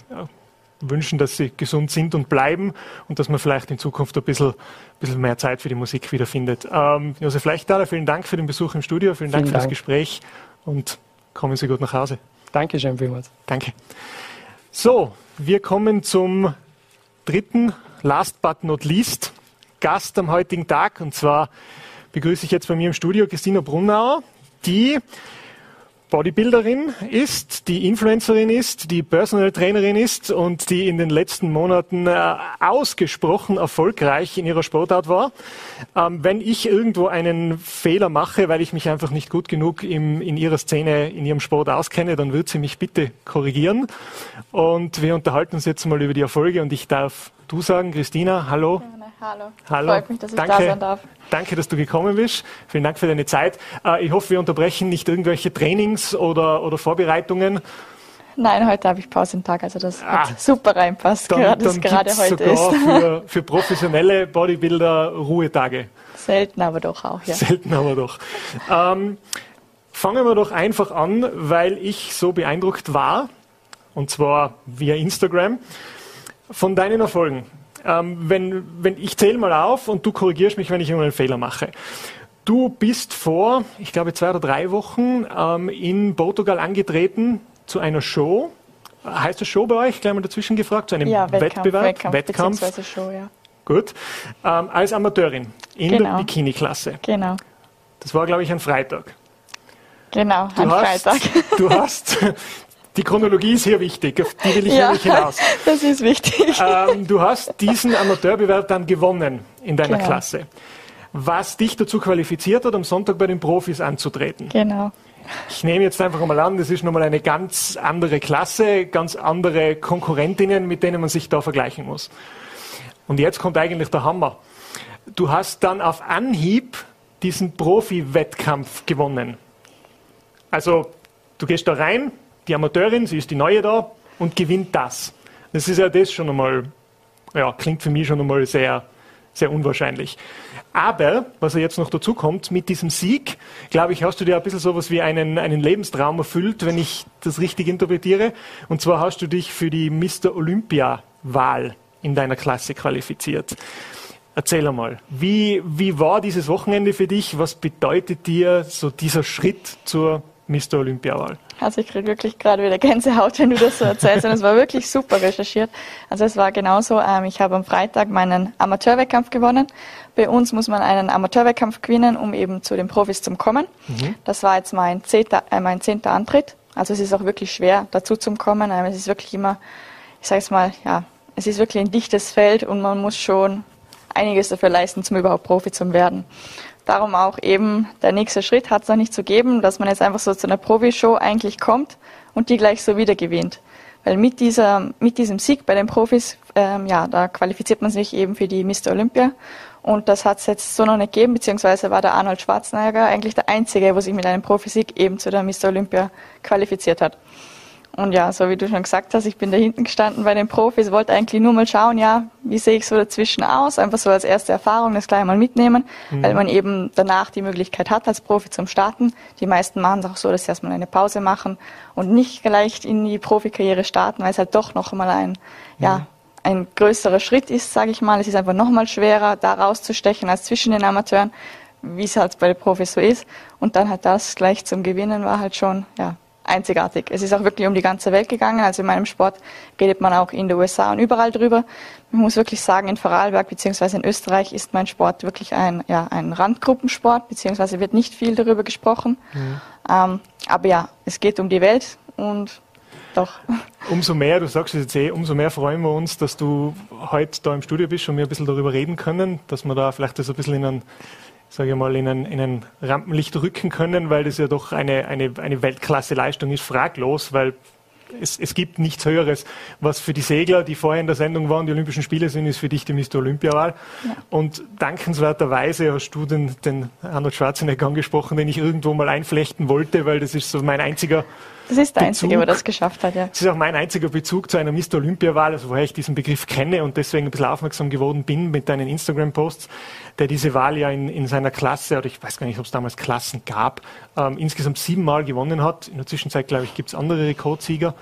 wünschen, dass sie gesund sind und bleiben und dass man vielleicht in Zukunft ein bisschen, ein bisschen mehr Zeit für die Musik wiederfindet. Ähm, Josef Leichtaler, vielen Dank für den Besuch im Studio, vielen, vielen Dank für Dank. das Gespräch und kommen Sie gut nach Hause. Dankeschön vielmals. Danke. So, wir kommen zum dritten, last but not least, Gast am heutigen Tag und zwar begrüße ich jetzt bei mir im Studio Christina Brunauer, die Bodybuilderin ist, die Influencerin ist, die Personal Trainerin ist und die in den letzten Monaten äh, ausgesprochen erfolgreich in ihrer Sportart war. Ähm, wenn ich irgendwo einen Fehler mache, weil ich mich einfach nicht gut genug im, in ihrer Szene, in ihrem Sport auskenne, dann wird sie mich bitte korrigieren. Und wir unterhalten uns jetzt mal über die Erfolge und ich darf du sagen, Christina, hallo. Hallo. Hallo. Freut mich, dass ich Danke. da sein darf. Danke, dass du gekommen bist. Vielen Dank für deine Zeit. Äh, ich hoffe, wir unterbrechen nicht irgendwelche Trainings oder, oder Vorbereitungen. Nein, heute habe ich Pausentag, also das ah, hat super reinpasst, dann, gerade, dann gerade heute sogar ist. Für, für professionelle Bodybuilder Ruhetage. Selten, aber doch auch, ja. Selten, aber doch. Ähm, fangen wir doch einfach an, weil ich so beeindruckt war, und zwar via Instagram, von deinen Erfolgen. Ähm, wenn, wenn ich zähle mal auf und du korrigierst mich, wenn ich einen Fehler mache. Du bist vor, ich glaube, zwei oder drei Wochen ähm, in Portugal angetreten zu einer Show. Heißt das Show bei euch? Gleich mal dazwischen gefragt, zu einem ja, Wettbewerb? Wettkampf, Wettkampf. Show, ja. Gut. Ähm, als Amateurin in genau. der Bikini-Klasse. Genau. Das war, glaube ich, ein Freitag. Genau, du ein hast, Freitag. Du hast, die Chronologie ist hier wichtig, auf die will ich ja, nämlich hinaus. Das ist wichtig. Ähm, du hast diesen Amateurbewerb dann gewonnen in deiner genau. Klasse. Was dich dazu qualifiziert hat, am Sonntag bei den Profis anzutreten. Genau. Ich nehme jetzt einfach mal an, das ist nochmal eine ganz andere Klasse, ganz andere Konkurrentinnen, mit denen man sich da vergleichen muss. Und jetzt kommt eigentlich der Hammer. Du hast dann auf Anhieb diesen Profi-Wettkampf gewonnen. Also, du gehst da rein, die Amateurin, sie ist die Neue da und gewinnt das. Das ist ja das schon einmal, ja, klingt für mich schon einmal sehr, sehr unwahrscheinlich. Aber, was ja jetzt noch dazu kommt, mit diesem Sieg, glaube ich, hast du dir ein bisschen sowas wie einen, einen Lebenstraum erfüllt, wenn ich das richtig interpretiere. Und zwar hast du dich für die Mr. Olympia-Wahl in deiner Klasse qualifiziert. Erzähl einmal, wie, wie war dieses Wochenende für dich? Was bedeutet dir so dieser Schritt zur Mr. Olympia-Wahl? Also ich kriege wirklich gerade wieder Gänsehaut, wenn du das so erzählst. Und es war wirklich super recherchiert. Also es war genauso, ähm, ich habe am Freitag meinen Amateurwettkampf gewonnen. Bei uns muss man einen Amateurwettkampf gewinnen, um eben zu den Profis zu kommen. Mhm. Das war jetzt mein zehnter, äh, mein zehnter Antritt. Also es ist auch wirklich schwer, dazu zu kommen. Ähm, es ist wirklich immer, ich sage es mal, ja, es ist wirklich ein dichtes Feld und man muss schon einiges dafür leisten, zum überhaupt Profi zu werden. Darum auch eben der nächste Schritt hat es noch nicht zu geben, dass man jetzt einfach so zu einer Profi-Show eigentlich kommt und die gleich so wieder gewinnt. Weil mit, dieser, mit diesem Sieg bei den Profis, ähm, ja, da qualifiziert man sich eben für die Mr. Olympia. Und das hat es jetzt so noch nicht gegeben, beziehungsweise war der Arnold Schwarzenegger eigentlich der Einzige, wo sich mit einem Profisieg eben zu der Mr. Olympia qualifiziert hat. Und ja, so wie du schon gesagt hast, ich bin da hinten gestanden bei den Profis, wollte eigentlich nur mal schauen, ja, wie sehe ich so dazwischen aus, einfach so als erste Erfahrung das gleich mal mitnehmen, mhm. weil man eben danach die Möglichkeit hat, als Profi zum Starten. Die meisten machen es auch so, dass sie erstmal eine Pause machen und nicht gleich in die Profikarriere starten, weil es halt doch noch mal ein, mhm. ja, ein größerer Schritt ist, sage ich mal. Es ist einfach noch mal schwerer, da rauszustechen als zwischen den Amateuren, wie es halt bei den Profis so ist. Und dann halt das gleich zum Gewinnen war halt schon, ja, einzigartig. Es ist auch wirklich um die ganze Welt gegangen. Also in meinem Sport redet man auch in den USA und überall drüber. Man muss wirklich sagen, in Vorarlberg bzw. in Österreich ist mein Sport wirklich ein, ja, ein Randgruppensport, beziehungsweise wird nicht viel darüber gesprochen. Mhm. Ähm, aber ja, es geht um die Welt und doch. Umso mehr, du sagst es jetzt eh, umso mehr freuen wir uns, dass du heute da im Studio bist und wir ein bisschen darüber reden können, dass wir da vielleicht das ein bisschen in einen sage ich mal, in ein, in ein Rampenlicht rücken können, weil das ja doch eine, eine, eine Weltklasse-Leistung ist, fraglos, weil es, es gibt nichts Höheres. Was für die Segler, die vorher in der Sendung waren, die Olympischen Spiele sind, ist für dich die Mr. Olympia-Wahl. Ja. Und dankenswerterweise hast du den, den Arnold Schwarzenegger angesprochen, den ich irgendwo mal einflechten wollte, weil das ist so mein einziger das ist der Bezug. Einzige, der das geschafft hat, ja. Das ist auch mein einziger Bezug zu einer Mr. Olympia-Wahl, also woher ich diesen Begriff kenne und deswegen ein bisschen aufmerksam geworden bin mit deinen Instagram-Posts, der diese Wahl ja in, in seiner Klasse, oder ich weiß gar nicht, ob es damals Klassen gab, ähm, insgesamt siebenmal gewonnen hat. In der Zwischenzeit, glaube ich, gibt es andere Rekordsieger.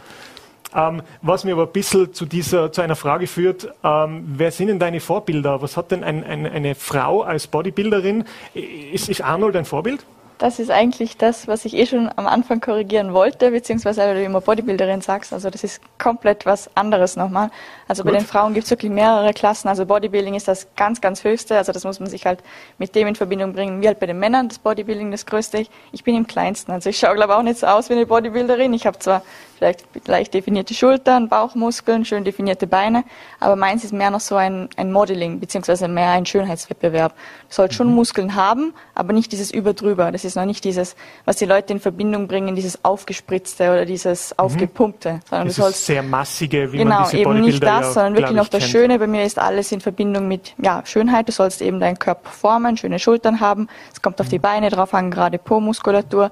Ähm, was mir aber ein bisschen zu, dieser, zu einer Frage führt, ähm, wer sind denn deine Vorbilder? Was hat denn ein, ein, eine Frau als Bodybuilderin? Ist, ist Arnold ein Vorbild? Das ist eigentlich das, was ich eh schon am Anfang korrigieren wollte, beziehungsweise weil du immer Bodybuilderin sagst. Also das ist komplett was anderes nochmal. Also Gut. bei den Frauen gibt es wirklich mehrere Klassen. Also Bodybuilding ist das ganz, ganz höchste. Also das muss man sich halt mit dem in Verbindung bringen, wie halt bei den Männern das Bodybuilding das größte. Ich bin im kleinsten. Also ich schaue glaube auch nicht so aus wie eine Bodybuilderin. Ich habe zwar vielleicht leicht definierte Schultern, Bauchmuskeln, schön definierte Beine, aber meins ist mehr noch so ein, ein Modeling, beziehungsweise mehr ein Schönheitswettbewerb. Du sollst schon mhm. Muskeln haben, aber nicht dieses Überdrüber. Das ist ist noch nicht dieses, was die Leute in Verbindung bringen, dieses aufgespritzte oder dieses mhm. aufgepumpte, sondern das du sollst sehr massige, wie genau, man diese eben nicht das, ja, sondern wirklich noch das. Schöne. Bei mir ist alles in Verbindung mit ja, Schönheit. Du sollst eben deinen Körper formen, schöne Schultern haben. Es kommt auf mhm. die Beine drauf an, gerade Po-Muskulatur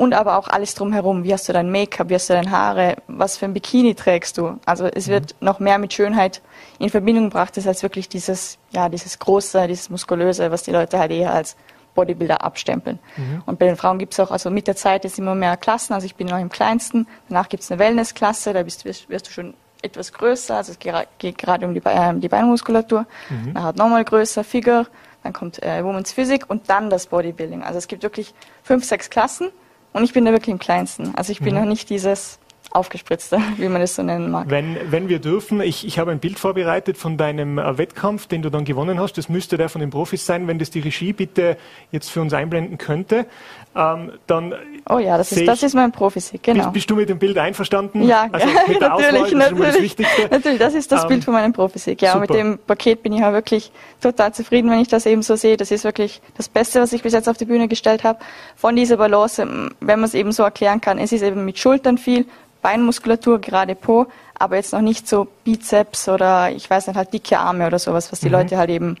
und aber auch alles drumherum. Wie hast du dein Make-up, wie hast du deine Haare, was für ein Bikini trägst du? Also es wird mhm. noch mehr mit Schönheit in Verbindung gebracht, das als wirklich dieses, ja, dieses große, dieses muskulöse, was die Leute halt eher als Bodybuilder abstempeln. Mhm. Und bei den Frauen gibt es auch, also mit der Zeit ist immer mehr Klassen, also ich bin noch im kleinsten, danach gibt es eine Wellness-Klasse, da bist, wirst, wirst, du schon etwas größer, also es geht gerade um die, äh, die Beinmuskulatur, mhm. dann hat nochmal größer, Figure, dann kommt äh, Women's Physik und dann das Bodybuilding. Also es gibt wirklich fünf, sechs Klassen und ich bin da wirklich im kleinsten. Also ich bin mhm. noch nicht dieses aufgespritzte, wie man es so nennen mag. Wenn, wenn wir dürfen, ich, ich habe ein Bild vorbereitet von deinem äh, Wettkampf, den du dann gewonnen hast. Das müsste der von den Profis sein. Wenn das die Regie bitte jetzt für uns einblenden könnte, ähm, dann. Oh ja, das ist, das ist mein Profisieg, genau. Bist, bist, du mit dem Bild einverstanden? Ja, also mit der natürlich, Auswahl, das natürlich. Das natürlich, das ist das ähm, Bild von meinem Profisieg. Ja, super. mit dem Paket bin ich auch wirklich total zufrieden, wenn ich das eben so sehe. Das ist wirklich das Beste, was ich bis jetzt auf die Bühne gestellt habe. Von dieser Balance, wenn man es eben so erklären kann, es ist eben mit Schultern viel, Beinmuskulatur, gerade Po, aber jetzt noch nicht so Bizeps oder ich weiß nicht, halt dicke Arme oder sowas, was die mhm. Leute halt eben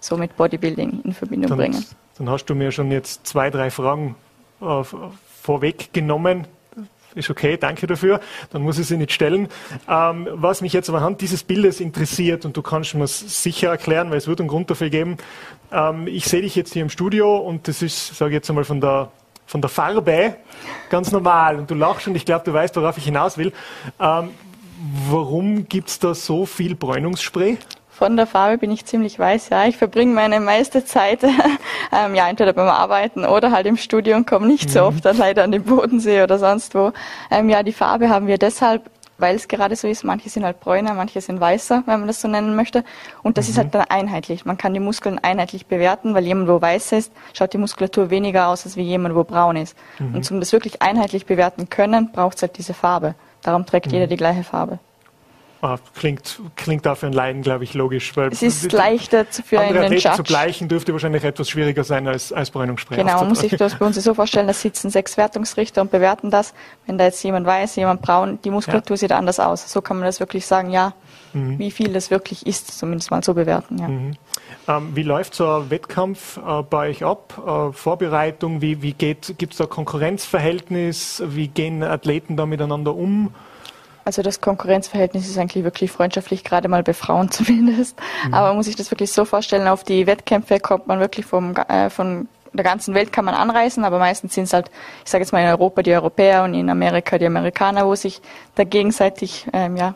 so mit Bodybuilding in Verbindung dann, bringen. Dann hast du mir schon jetzt zwei, drei Fragen äh, vorweggenommen. Ist okay, danke dafür. Dann muss ich sie nicht stellen. Ähm, was mich jetzt anhand dieses Bildes interessiert, und du kannst mir es sicher erklären, weil es wird einen Grund dafür geben. Ähm, ich sehe dich jetzt hier im Studio und das ist, sage ich jetzt einmal, von der von der Farbe ganz normal. Und du lachst und ich glaube, du weißt, worauf ich hinaus will. Ähm, warum gibt es da so viel Bräunungsspray? Von der Farbe bin ich ziemlich weiß, ja. Ich verbringe meine meiste Zeit ähm, ja entweder beim Arbeiten oder halt im Studio und komme nicht mhm. so oft dann leider an den Bodensee oder sonst wo. Ähm, ja, die Farbe haben wir deshalb weil es gerade so ist. Manche sind halt bräuner, manche sind weißer, wenn man das so nennen möchte. Und das mhm. ist halt dann einheitlich. Man kann die Muskeln einheitlich bewerten, weil jemand, wo weiß ist, schaut die Muskulatur weniger aus, als wie jemand, wo braun ist. Mhm. Und um das wirklich einheitlich bewerten können, braucht es halt diese Farbe. Darum trägt mhm. jeder die gleiche Farbe. Ah, klingt, klingt auch für einen Laien, glaube ich, logisch. Weil es ist leichter für einen Judge. zu gleichen dürfte wahrscheinlich etwas schwieriger sein als, als Bräunungsspray. Genau, man muss sich das bei uns so vorstellen, da sitzen sechs Wertungsrichter und bewerten das. Wenn da jetzt jemand weiß, jemand braun, die Muskulatur ja. sieht anders aus. So kann man das wirklich sagen, ja, mhm. wie viel das wirklich ist, zumindest mal so bewerten. Ja. Mhm. Ähm, wie läuft so ein Wettkampf äh, bei euch ab? Äh, Vorbereitung, wie, wie geht, gibt es da Konkurrenzverhältnis? Wie gehen Athleten da miteinander um? Also das Konkurrenzverhältnis ist eigentlich wirklich freundschaftlich, gerade mal bei Frauen zumindest. Mhm. Aber man muss sich das wirklich so vorstellen, auf die Wettkämpfe kommt man wirklich vom, äh, von der ganzen Welt kann man anreisen, aber meistens sind es halt, ich sage jetzt mal in Europa die Europäer und in Amerika die Amerikaner, wo sich da gegenseitig ähm, ja,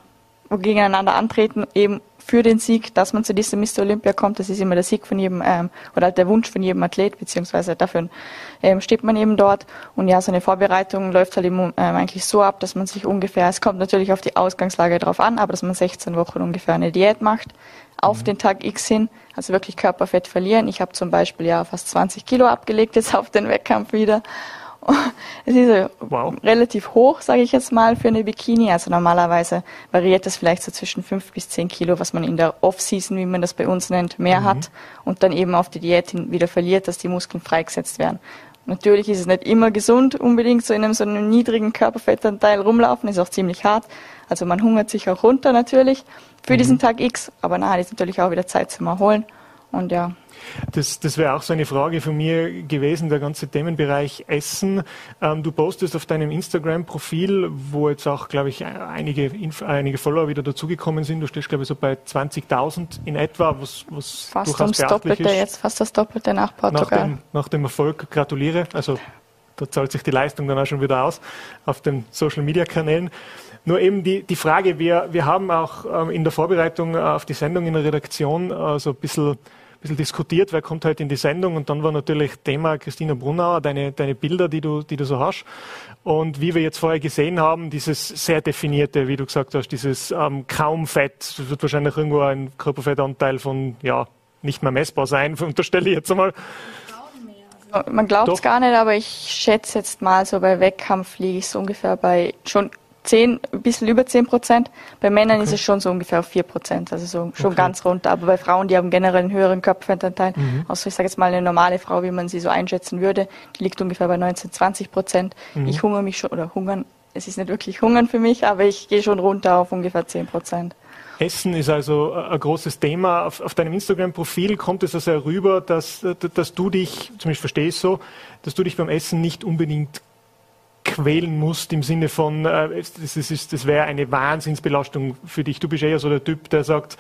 gegeneinander antreten, eben für den Sieg, dass man zu diesem Mr. Olympia kommt. Das ist immer der Sieg von jedem ähm, oder halt der Wunsch von jedem Athlet, beziehungsweise dafür ähm, steht man eben dort. Und ja, so eine Vorbereitung läuft halt eben, ähm, eigentlich so ab, dass man sich ungefähr, es kommt natürlich auf die Ausgangslage drauf an, aber dass man 16 Wochen ungefähr eine Diät macht auf mhm. den Tag X hin, also wirklich Körperfett verlieren. Ich habe zum Beispiel ja fast 20 Kilo abgelegt jetzt auf den Wettkampf wieder Es ist wow. relativ hoch, sage ich jetzt mal, für eine Bikini. Also normalerweise variiert das vielleicht so zwischen fünf bis zehn Kilo, was man in der Off-Season, wie man das bei uns nennt, mehr mhm. hat und dann eben auf die Diät hin wieder verliert, dass die Muskeln freigesetzt werden. Natürlich ist es nicht immer gesund, unbedingt so in einem so einem niedrigen Körperfettanteil rumlaufen, ist auch ziemlich hart. Also man hungert sich auch runter natürlich für mhm. diesen Tag X, aber nachher ist natürlich auch wieder Zeit zum Erholen. Und ja, das, das wäre auch so eine Frage von mir gewesen, der ganze Themenbereich Essen. Ähm, du postest auf deinem Instagram-Profil, wo jetzt auch, glaube ich, einige, einige Follower wieder dazugekommen sind. Du stehst, glaube ich, so bei 20.000 in etwa, was, was fast durchaus ums Doppelte ist. jetzt, fast das Doppelte nach Portugal. Nach dem, nach dem Erfolg gratuliere. Also da zahlt sich die Leistung dann auch schon wieder aus auf den Social-Media-Kanälen. Nur eben die, die Frage, wir, wir haben auch ähm, in der Vorbereitung auf die Sendung in der Redaktion äh, so ein bisschen bisschen diskutiert, wer kommt heute in die Sendung und dann war natürlich Thema Christina Brunauer, deine, deine Bilder, die du, die du so hast. Und wie wir jetzt vorher gesehen haben, dieses sehr definierte, wie du gesagt hast, dieses ähm, kaum Fett, das wird wahrscheinlich irgendwo ein Körperfettanteil von, ja, nicht mehr messbar sein, unterstelle ich jetzt einmal. Man glaubt es gar nicht, aber ich schätze jetzt mal so bei Wettkampf liege ich so ungefähr bei schon 10, ein bisschen über 10 Prozent. Bei Männern okay. ist es schon so ungefähr auf 4 Prozent, also so schon okay. ganz runter. Aber bei Frauen, die haben generell einen höheren Körperfettanteil, mhm. also ich sage jetzt mal eine normale Frau, wie man sie so einschätzen würde, die liegt ungefähr bei 19, 20 Prozent. Mhm. Ich hungere mich schon, oder hungern, es ist nicht wirklich hungern für mich, aber ich gehe schon runter auf ungefähr 10 Prozent. Essen ist also ein großes Thema. Auf, auf deinem Instagram-Profil kommt es also herüber, dass, dass du dich, zumindest verstehe ich so, dass du dich beim Essen nicht unbedingt quälen musst im Sinne von, äh, das, ist, das wäre eine Wahnsinnsbelastung für dich. Du bist eher so der Typ, der sagt,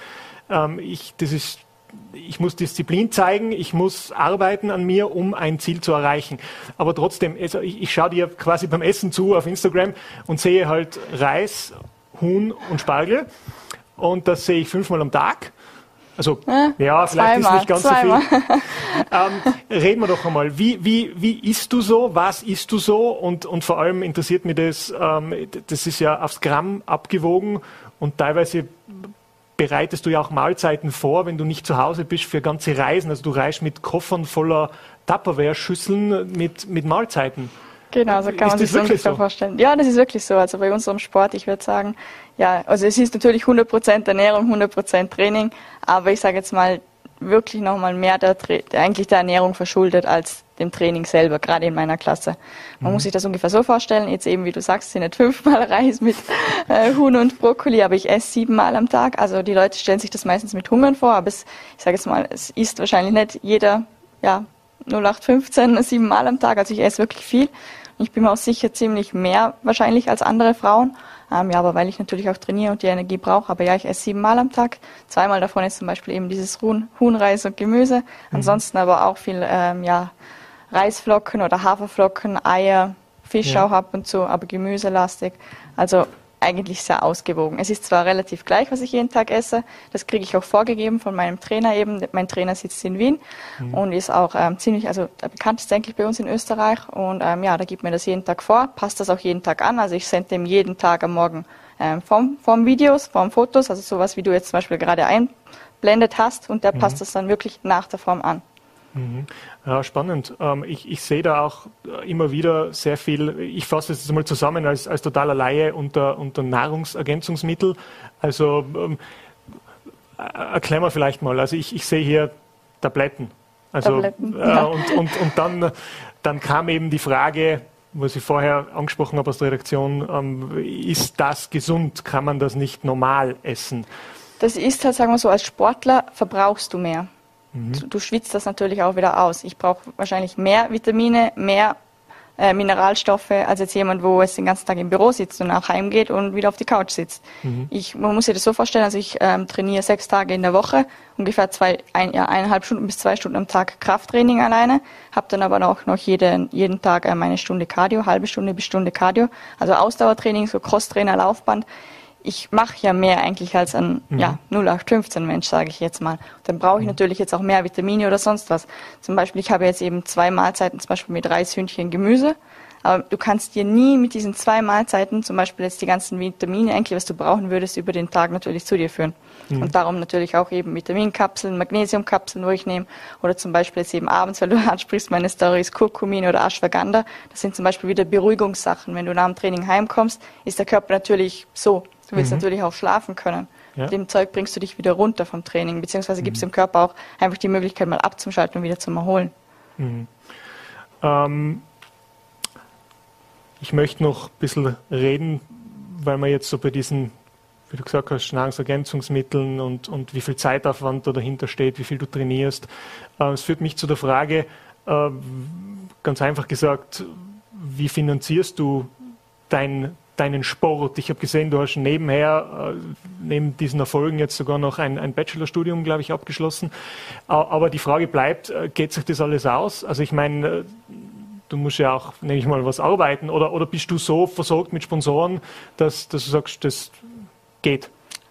ähm, ich, das ist, ich muss Disziplin zeigen, ich muss arbeiten an mir, um ein Ziel zu erreichen. Aber trotzdem, also ich, ich schaue dir quasi beim Essen zu auf Instagram und sehe halt Reis, Huhn und Spargel. Und das sehe ich fünfmal am Tag. Also, ja, ja vielleicht zweimal, ist nicht ganz zweimal. so viel. ähm, reden wir doch einmal. Wie, wie, wie isst du so? Was isst du so? Und, und vor allem interessiert mich das, ähm, das ist ja aufs Gramm abgewogen und teilweise bereitest du ja auch Mahlzeiten vor, wenn du nicht zu Hause bist für ganze Reisen. Also du reist mit Koffern voller Tupperware-Schüsseln mit, mit Mahlzeiten. Genau, so kann ist man sich so ungefähr so? vorstellen. Ja, das ist wirklich so. Also bei unserem Sport, ich würde sagen, ja, also es ist natürlich 100% Ernährung, 100% Training, aber ich sage jetzt mal wirklich nochmal mehr der, eigentlich der Ernährung verschuldet als dem Training selber, gerade in meiner Klasse. Man mhm. muss sich das ungefähr so vorstellen, jetzt eben, wie du sagst, sind nicht fünfmal Reis mit äh, Huhn und Brokkoli, aber ich esse siebenmal am Tag. Also die Leute stellen sich das meistens mit Hungern vor, aber es, ich sage jetzt mal, es isst wahrscheinlich nicht jeder, ja, 0815 siebenmal am Tag, also ich esse wirklich viel. Ich bin mir auch sicher ziemlich mehr wahrscheinlich als andere Frauen. Ähm, ja, aber weil ich natürlich auch trainiere und die Energie brauche. Aber ja, ich esse siebenmal am Tag. Zweimal davon ist zum Beispiel eben dieses Huhn, Huhnreis und Gemüse. Mhm. Ansonsten aber auch viel ähm, ja, Reisflocken oder Haferflocken, Eier, Fisch ja. auch ab und zu, aber gemüselastig. Also eigentlich sehr ausgewogen. Es ist zwar relativ gleich, was ich jeden Tag esse, das kriege ich auch vorgegeben von meinem Trainer eben. Mein Trainer sitzt in Wien mhm. und ist auch ähm, ziemlich, also der bekannteste eigentlich bei uns in Österreich und ähm, ja, da gibt mir das jeden Tag vor, passt das auch jeden Tag an. Also ich sende ihm jeden Tag am Morgen ähm, vom, vom Videos, vom Fotos, also sowas wie du jetzt zum Beispiel gerade einblendet hast und der mhm. passt das dann wirklich nach der Form an. Mhm. Ja, spannend. Ähm, ich, ich sehe da auch immer wieder sehr viel, ich fasse es jetzt mal zusammen als, als totaler Laie unter, unter Nahrungsergänzungsmittel. Also ähm, erklären wir vielleicht mal. Also ich, ich sehe hier Tabletten. Also, Tabletten, äh, und, und, und dann, dann kam eben die Frage, was ich vorher angesprochen habe aus der Redaktion, ähm, ist das gesund? Kann man das nicht normal essen? Das ist halt, sagen wir so, als Sportler verbrauchst du mehr. Mhm. Du, du, schwitzt das natürlich auch wieder aus. Ich brauche wahrscheinlich mehr Vitamine, mehr äh, Mineralstoffe als jetzt jemand, wo es den ganzen Tag im Büro sitzt und auch heimgeht und wieder auf die Couch sitzt. Mhm. Ich, man muss sich das so vorstellen, also ich ähm, trainiere sechs Tage in der Woche, ungefähr zwei, ein, ja, eineinhalb Stunden bis zwei Stunden am Tag Krafttraining alleine, habe dann aber auch noch jeden, jeden Tag äh, meine Stunde Cardio, halbe Stunde bis Stunde Cardio, also Ausdauertraining, so Crosstrainer, Laufband ich mache ja mehr eigentlich als ein mhm. ja, 0815 Mensch, sage ich jetzt mal. Dann brauche ich mhm. natürlich jetzt auch mehr Vitamine oder sonst was. Zum Beispiel, ich habe jetzt eben zwei Mahlzeiten, zum Beispiel mit Reishühnchen, Gemüse. Aber du kannst dir nie mit diesen zwei Mahlzeiten, zum Beispiel jetzt die ganzen Vitamine, eigentlich, was du brauchen würdest, über den Tag natürlich zu dir führen. Mhm. Und darum natürlich auch eben Vitaminkapseln, Magnesiumkapseln, wo ich nehme. Oder zum Beispiel jetzt eben abends, weil du ansprichst meine Stories, Kurkumin oder Ashwagandha. Das sind zum Beispiel wieder Beruhigungssachen. Wenn du nach dem Training heimkommst, ist der Körper natürlich so Du willst mhm. natürlich auch schlafen können. Ja. Mit dem Zeug bringst du dich wieder runter vom Training, beziehungsweise mhm. gibst dem Körper auch einfach die Möglichkeit, mal abzuschalten und wieder zu erholen. Mhm. Ähm, ich möchte noch ein bisschen reden, weil wir jetzt so bei diesen, wie du gesagt hast, Nahrungsergänzungsmitteln und, und wie viel Zeitaufwand da dahinter steht, wie viel du trainierst. Äh, es führt mich zu der Frage, äh, ganz einfach gesagt, wie finanzierst du dein deinen Sport. Ich habe gesehen, du hast nebenher, äh, neben diesen Erfolgen jetzt sogar noch ein, ein Bachelorstudium, glaube ich, abgeschlossen. Aber die Frage bleibt, äh, geht sich das alles aus? Also ich meine, äh, du musst ja auch, nehme ich mal, was arbeiten. Oder, oder bist du so versorgt mit Sponsoren, dass, dass du sagst, das geht?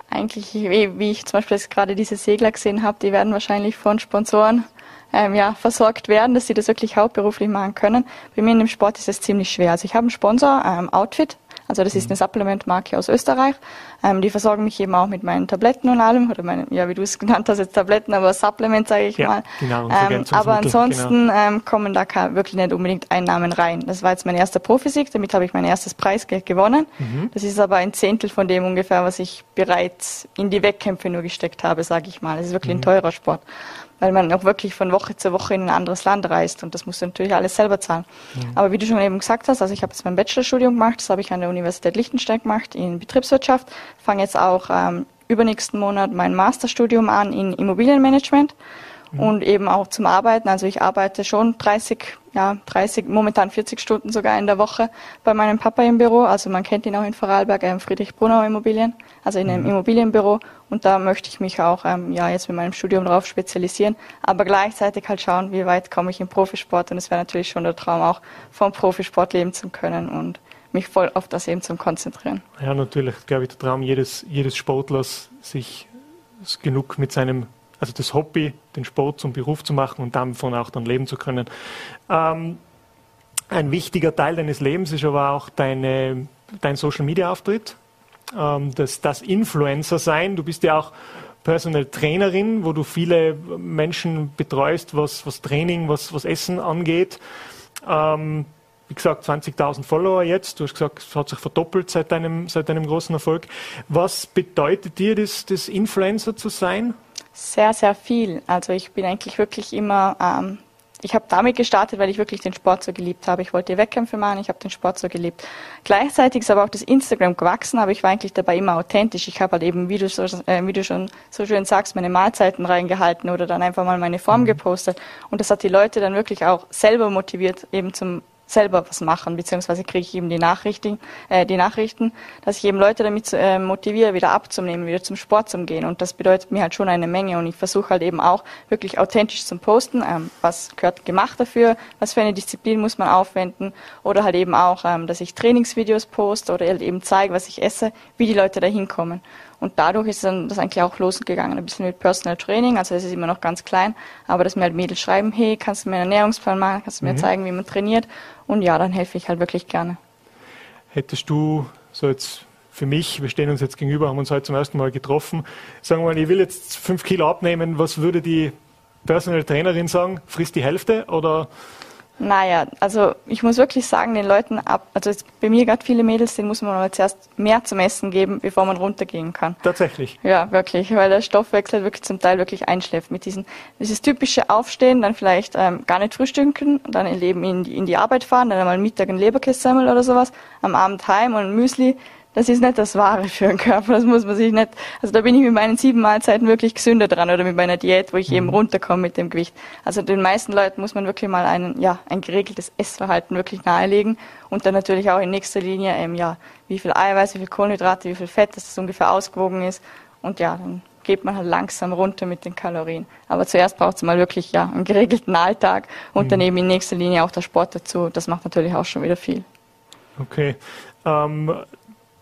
Eigentlich, wie, ich zum Beispiel jetzt gerade diese Segler gesehen habe, die werden wahrscheinlich von Sponsoren ähm, ja, versorgt werden, dass sie das wirklich hauptberuflich machen können. Bei mir in dem Sport ist es ziemlich schwer. Also ich habe einen Sponsor, ähm, Outfit, Also das ist eine Supplement-Marke aus Österreich. Ähm, die versorgen mich eben auch mit meinen Tabletten und allem, oder meinen, ja, wie du es genannt hast, jetzt Tabletten, aber Supplement, sage ich ja, mal. Genau, ähm, aber ansonsten genau. ähm, kommen da wirklich nicht unbedingt Einnahmen rein. Das war jetzt mein erster Profisieg, damit habe ich mein erstes Preisgeld gewonnen. Mhm. Das ist aber ein Zehntel von dem ungefähr, was ich bereits in die Wettkämpfe nur gesteckt habe, sage ich mal. Das ist wirklich mhm. ein teurer Sport weil man auch wirklich von Woche zu Woche in ein anderes Land reist und das musst du natürlich alles selber zahlen. Mhm. Aber wie du schon eben gesagt hast, also ich habe jetzt mein Bachelorstudium gemacht, das habe ich an der Universität Liechtenstein gemacht in Betriebswirtschaft, fange jetzt auch ähm, übernächsten Monat mein Masterstudium an in Immobilienmanagement mhm. und eben auch zum Arbeiten. Also ich arbeite schon 30, ja, 30, momentan 40 Stunden sogar in der Woche bei meinem Papa im Büro. Also man kennt ihn auch in Vorarlberg, ähm, Friedrich Brunner Immobilien, also in einem mhm. Immobilienbüro. Und da möchte ich mich auch, ähm, ja, jetzt mit meinem Studium darauf spezialisieren, aber gleichzeitig halt schauen, wie weit komme ich im Profisport. Und es wäre natürlich schon der Traum auch, vom Profisport leben zu können und mich voll auf das eben zu konzentrieren. Ja, natürlich, glaube ich, der Traum jedes, jedes Sportlers, sich genug mit seinem also das Hobby, den Sport zum Beruf zu machen und davon auch dann leben zu können. Ähm, ein wichtiger Teil deines Lebens ist aber auch deine, dein Social Media Auftritt, ähm, das, das Influencer sein. Du bist ja auch Personal Trainerin, wo du viele Menschen betreust, was, was Training, was, was Essen angeht. Ähm, wie gesagt, 20.000 Follower jetzt. Du hast gesagt, es hat sich verdoppelt seit deinem, seit deinem großen Erfolg. Was bedeutet dir das, das Influencer zu sein? Sehr, sehr viel. Also ich bin eigentlich wirklich immer, ähm, ich habe damit gestartet, weil ich wirklich den Sport so geliebt habe. Ich wollte Wettkämpfe machen, ich habe den Sport so geliebt. Gleichzeitig ist aber auch das Instagram gewachsen, aber ich war eigentlich dabei immer authentisch. Ich habe halt eben, wie du, so, äh, wie du schon so schön sagst, meine Mahlzeiten reingehalten oder dann einfach mal meine Form mhm. gepostet. Und das hat die Leute dann wirklich auch selber motiviert, eben zum selber was machen, beziehungsweise kriege ich eben die Nachrichten, äh, die Nachrichten, dass ich eben Leute damit äh, motiviere, wieder abzunehmen, wieder zum Sport zu gehen. Und das bedeutet mir halt schon eine Menge. Und ich versuche halt eben auch wirklich authentisch zu posten, ähm, was gehört gemacht dafür, was für eine Disziplin muss man aufwenden. Oder halt eben auch, ähm, dass ich Trainingsvideos poste oder halt eben zeige, was ich esse, wie die Leute da hinkommen. Und dadurch ist dann das eigentlich auch losgegangen, ein bisschen mit Personal Training. Also es ist immer noch ganz klein, aber dass mir halt Mädels schreiben, hey, kannst du mir einen Ernährungsplan machen, kannst du mir mhm. zeigen, wie man trainiert. Und ja, dann helfe ich halt wirklich gerne. Hättest du so jetzt für mich, wir stehen uns jetzt gegenüber, haben uns heute zum ersten Mal getroffen, sagen wir mal, ich will jetzt fünf Kilo abnehmen, was würde die Personal Trainerin sagen? Frisst die Hälfte oder naja, also ich muss wirklich sagen, den Leuten ab, also bei mir gerade viele Mädels, denen muss man aber zuerst mehr zum Essen geben, bevor man runtergehen kann. Tatsächlich. Ja, wirklich, weil der Stoffwechsel wirklich zum Teil wirklich einschläft mit diesen, dieses typische Aufstehen, dann vielleicht ähm, gar nicht frühstücken, dann eben in die, in die Arbeit fahren, dann einmal Mittag ein Leberkässemmel oder sowas, am Abend heim und ein Müsli, das ist nicht das Wahre für den Körper. Das muss man sich nicht. Also da bin ich mit meinen sieben Mahlzeiten wirklich gesünder dran oder mit meiner Diät, wo ich mhm. eben runterkomme mit dem Gewicht. Also den meisten Leuten muss man wirklich mal ein, ja, ein geregeltes Essverhalten wirklich nahelegen und dann natürlich auch in nächster Linie, ähm, ja, wie viel Eiweiß, wie viel Kohlenhydrate, wie viel Fett, dass das ungefähr ausgewogen ist. Und ja, dann geht man halt langsam runter mit den Kalorien. Aber zuerst braucht es mal wirklich ja einen geregelten Alltag und mhm. dann eben in nächster Linie auch der Sport dazu. Das macht natürlich auch schon wieder viel. Okay. Ähm,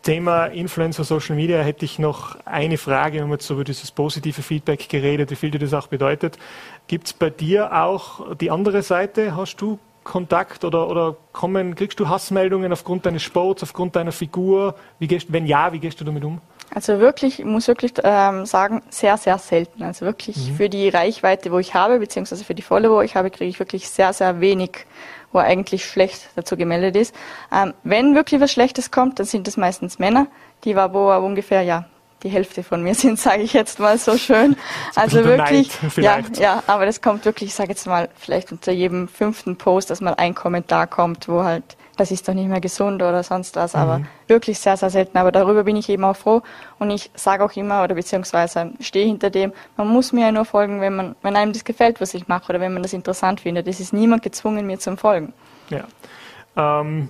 Thema Influencer Social Media hätte ich noch eine Frage. Wir haben jetzt über dieses positive Feedback geredet, wie viel dir das auch bedeutet. Gibt es bei dir auch die andere Seite? Hast du Kontakt oder, oder kommen, kriegst du Hassmeldungen aufgrund deines Sports, aufgrund deiner Figur? Wie gehst, wenn ja, wie gehst du damit um? Also wirklich, ich muss wirklich ähm, sagen, sehr, sehr selten. Also wirklich mhm. für die Reichweite, wo ich habe, beziehungsweise für die Follower, wo ich habe, kriege ich wirklich sehr, sehr wenig wo er eigentlich schlecht dazu gemeldet ist. Ähm, wenn wirklich was Schlechtes kommt, dann sind es meistens Männer, die war wo ungefähr, ja, die Hälfte von mir sind, sage ich jetzt mal so schön. Also wirklich, ja, ja, aber das kommt wirklich, ich sage jetzt mal, vielleicht unter jedem fünften Post, dass mal ein Kommentar kommt, wo halt das ist doch nicht mehr gesund oder sonst was, mhm. aber wirklich sehr, sehr selten. Aber darüber bin ich eben auch froh und ich sage auch immer oder beziehungsweise stehe hinter dem, man muss mir ja nur folgen, wenn man, wenn einem das gefällt, was ich mache oder wenn man das interessant findet. Es ist niemand gezwungen, mir zu folgen. Ja. Ähm,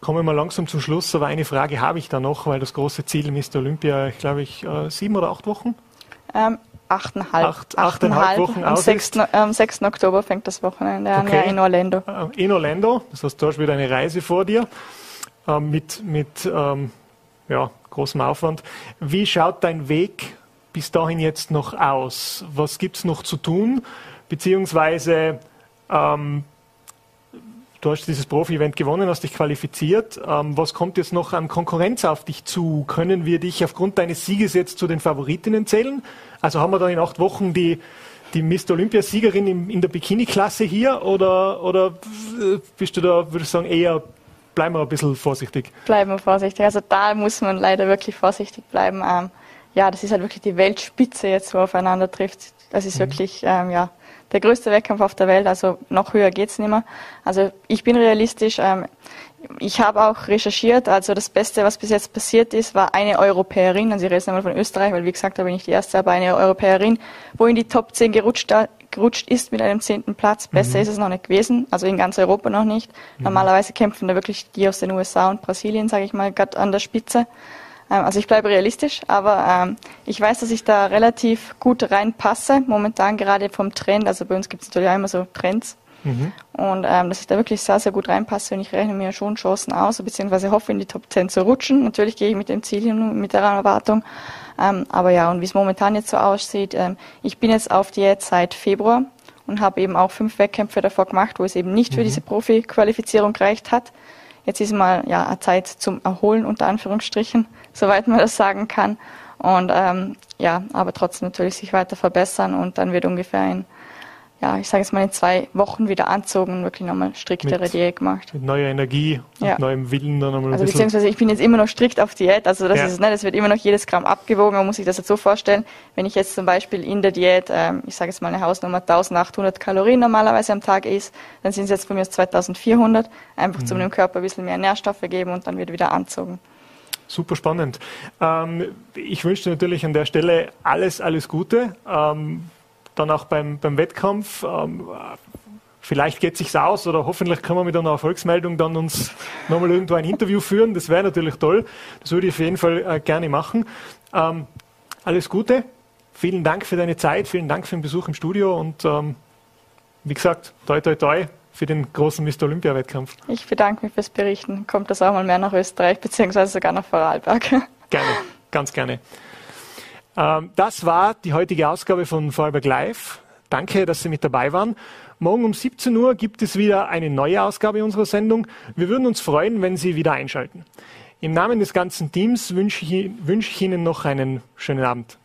kommen wir mal langsam zum Schluss, aber eine Frage habe ich da noch, weil das große Ziel Mr. Olympia, ich glaube ich, äh, sieben oder acht Wochen? Ähm, achteinhalb. Acht, achteinhalb Wochen am 6. am 6. Oktober fängt das Wochenende an, okay. ja, in Orlando. Äh, in Orlando, das heißt, du hast wieder eine Reise vor dir äh, mit, mit ähm, ja, großem Aufwand. Wie schaut dein Weg bis dahin jetzt noch aus? Was gibt es noch zu tun? Beziehungsweise, ähm, Du hast dieses Profi-Event gewonnen, hast dich qualifiziert. Ähm, was kommt jetzt noch an Konkurrenz auf dich zu? Können wir dich aufgrund deines Sieges jetzt zu den Favoritinnen zählen? Also haben wir dann in acht Wochen die, die Mr. Olympiasiegerin in, in der Bikini-Klasse hier oder, oder bist du da, würde ich sagen, eher bleiben wir ein bisschen vorsichtig? Bleiben wir vorsichtig. Also da muss man leider wirklich vorsichtig bleiben. Ähm, ja, das ist halt wirklich die Weltspitze jetzt, wo aufeinander trifft. Das ist mhm. wirklich, ähm, ja, der größte Wettkampf auf der Welt, also noch höher geht's nicht mehr. Also ich bin realistisch. Ähm, ich habe auch recherchiert, also das Beste, was bis jetzt passiert ist, war eine Europäerin, also ich rede einmal von Österreich, weil wie gesagt, da bin ich die Erste, aber eine Europäerin, wo in die Top 10 gerutscht, gerutscht ist mit einem zehnten Platz. Besser mhm. ist es noch nicht gewesen, also in ganz Europa noch nicht. Mhm. Normalerweise kämpfen da wirklich die aus den USA und Brasilien, sage ich mal, gerade an der Spitze. Ähm, also ich bleibe realistisch, aber ähm, ich weiß, dass ich da relativ gut reinpasse, momentan gerade vom Trend. Also bei uns gibt es natürlich auch immer so Trends. Mhm. Und ähm, dass ich da wirklich sehr, sehr gut reinpasse und ich rechne mir schon Chancen aus, beziehungsweise hoffe in die Top 10 zu rutschen. Natürlich gehe ich mit dem Ziel hin, mit der Erwartung. Ähm, aber ja, und wie es momentan jetzt so aussieht, ähm, ich bin jetzt auf Diät seit Februar und habe eben auch fünf Wettkämpfe davor gemacht, wo es eben nicht mhm. für diese Profi-Qualifizierung gereicht hat. Jetzt ist mal ja Zeit zum Erholen unter Anführungsstrichen, soweit man das sagen kann. Und ähm, ja, aber trotzdem natürlich sich weiter verbessern und dann wird ungefähr in ja, ich sage jetzt mal in zwei Wochen wieder anzogen und wirklich nochmal striktere mit, Diät gemacht. Mit neuer Energie ja. und neuem Willen dann nochmal Also beziehungsweise ich bin jetzt immer noch strikt auf Diät, also das ja. ist es nicht, es wird immer noch jedes Gramm abgewogen, man muss sich das jetzt so vorstellen, wenn ich jetzt zum Beispiel in der Diät, ähm, ich sage jetzt mal eine Hausnummer 1800 Kalorien normalerweise am Tag ist, dann sind es jetzt bei mir 2400, einfach mhm. zum dem Körper ein bisschen mehr Nährstoffe geben und dann wird wieder anzogen. Super spannend. Ähm, ich wünsche dir natürlich an der Stelle alles, alles Gute. Ähm, dann auch beim, beim Wettkampf. Ähm, vielleicht geht sich's aus oder hoffentlich können wir mit einer Erfolgsmeldung dann uns nochmal irgendwo ein Interview führen. Das wäre natürlich toll. Das würde ich auf jeden Fall äh, gerne machen. Ähm, alles Gute. Vielen Dank für deine Zeit. Vielen Dank für den Besuch im Studio und ähm, wie gesagt, toi toi toi für den großen Mr. Olympia-Wettkampf. Ich bedanke mich fürs Berichten. Kommt das auch mal mehr nach Österreich, beziehungsweise sogar nach Vorarlberg. Gerne, ganz gerne. Ähm, das war die heutige Ausgabe von Vorarlberg Live. Danke, dass Sie mit dabei waren. Morgen um 17 Uhr gibt es wieder eine neue Ausgabe unserer Sendung. Wir würden uns freuen, wenn Sie wieder einschalten. Im Namen des ganzen Teams wünsche ich, wünsche ich Ihnen noch einen schönen Abend.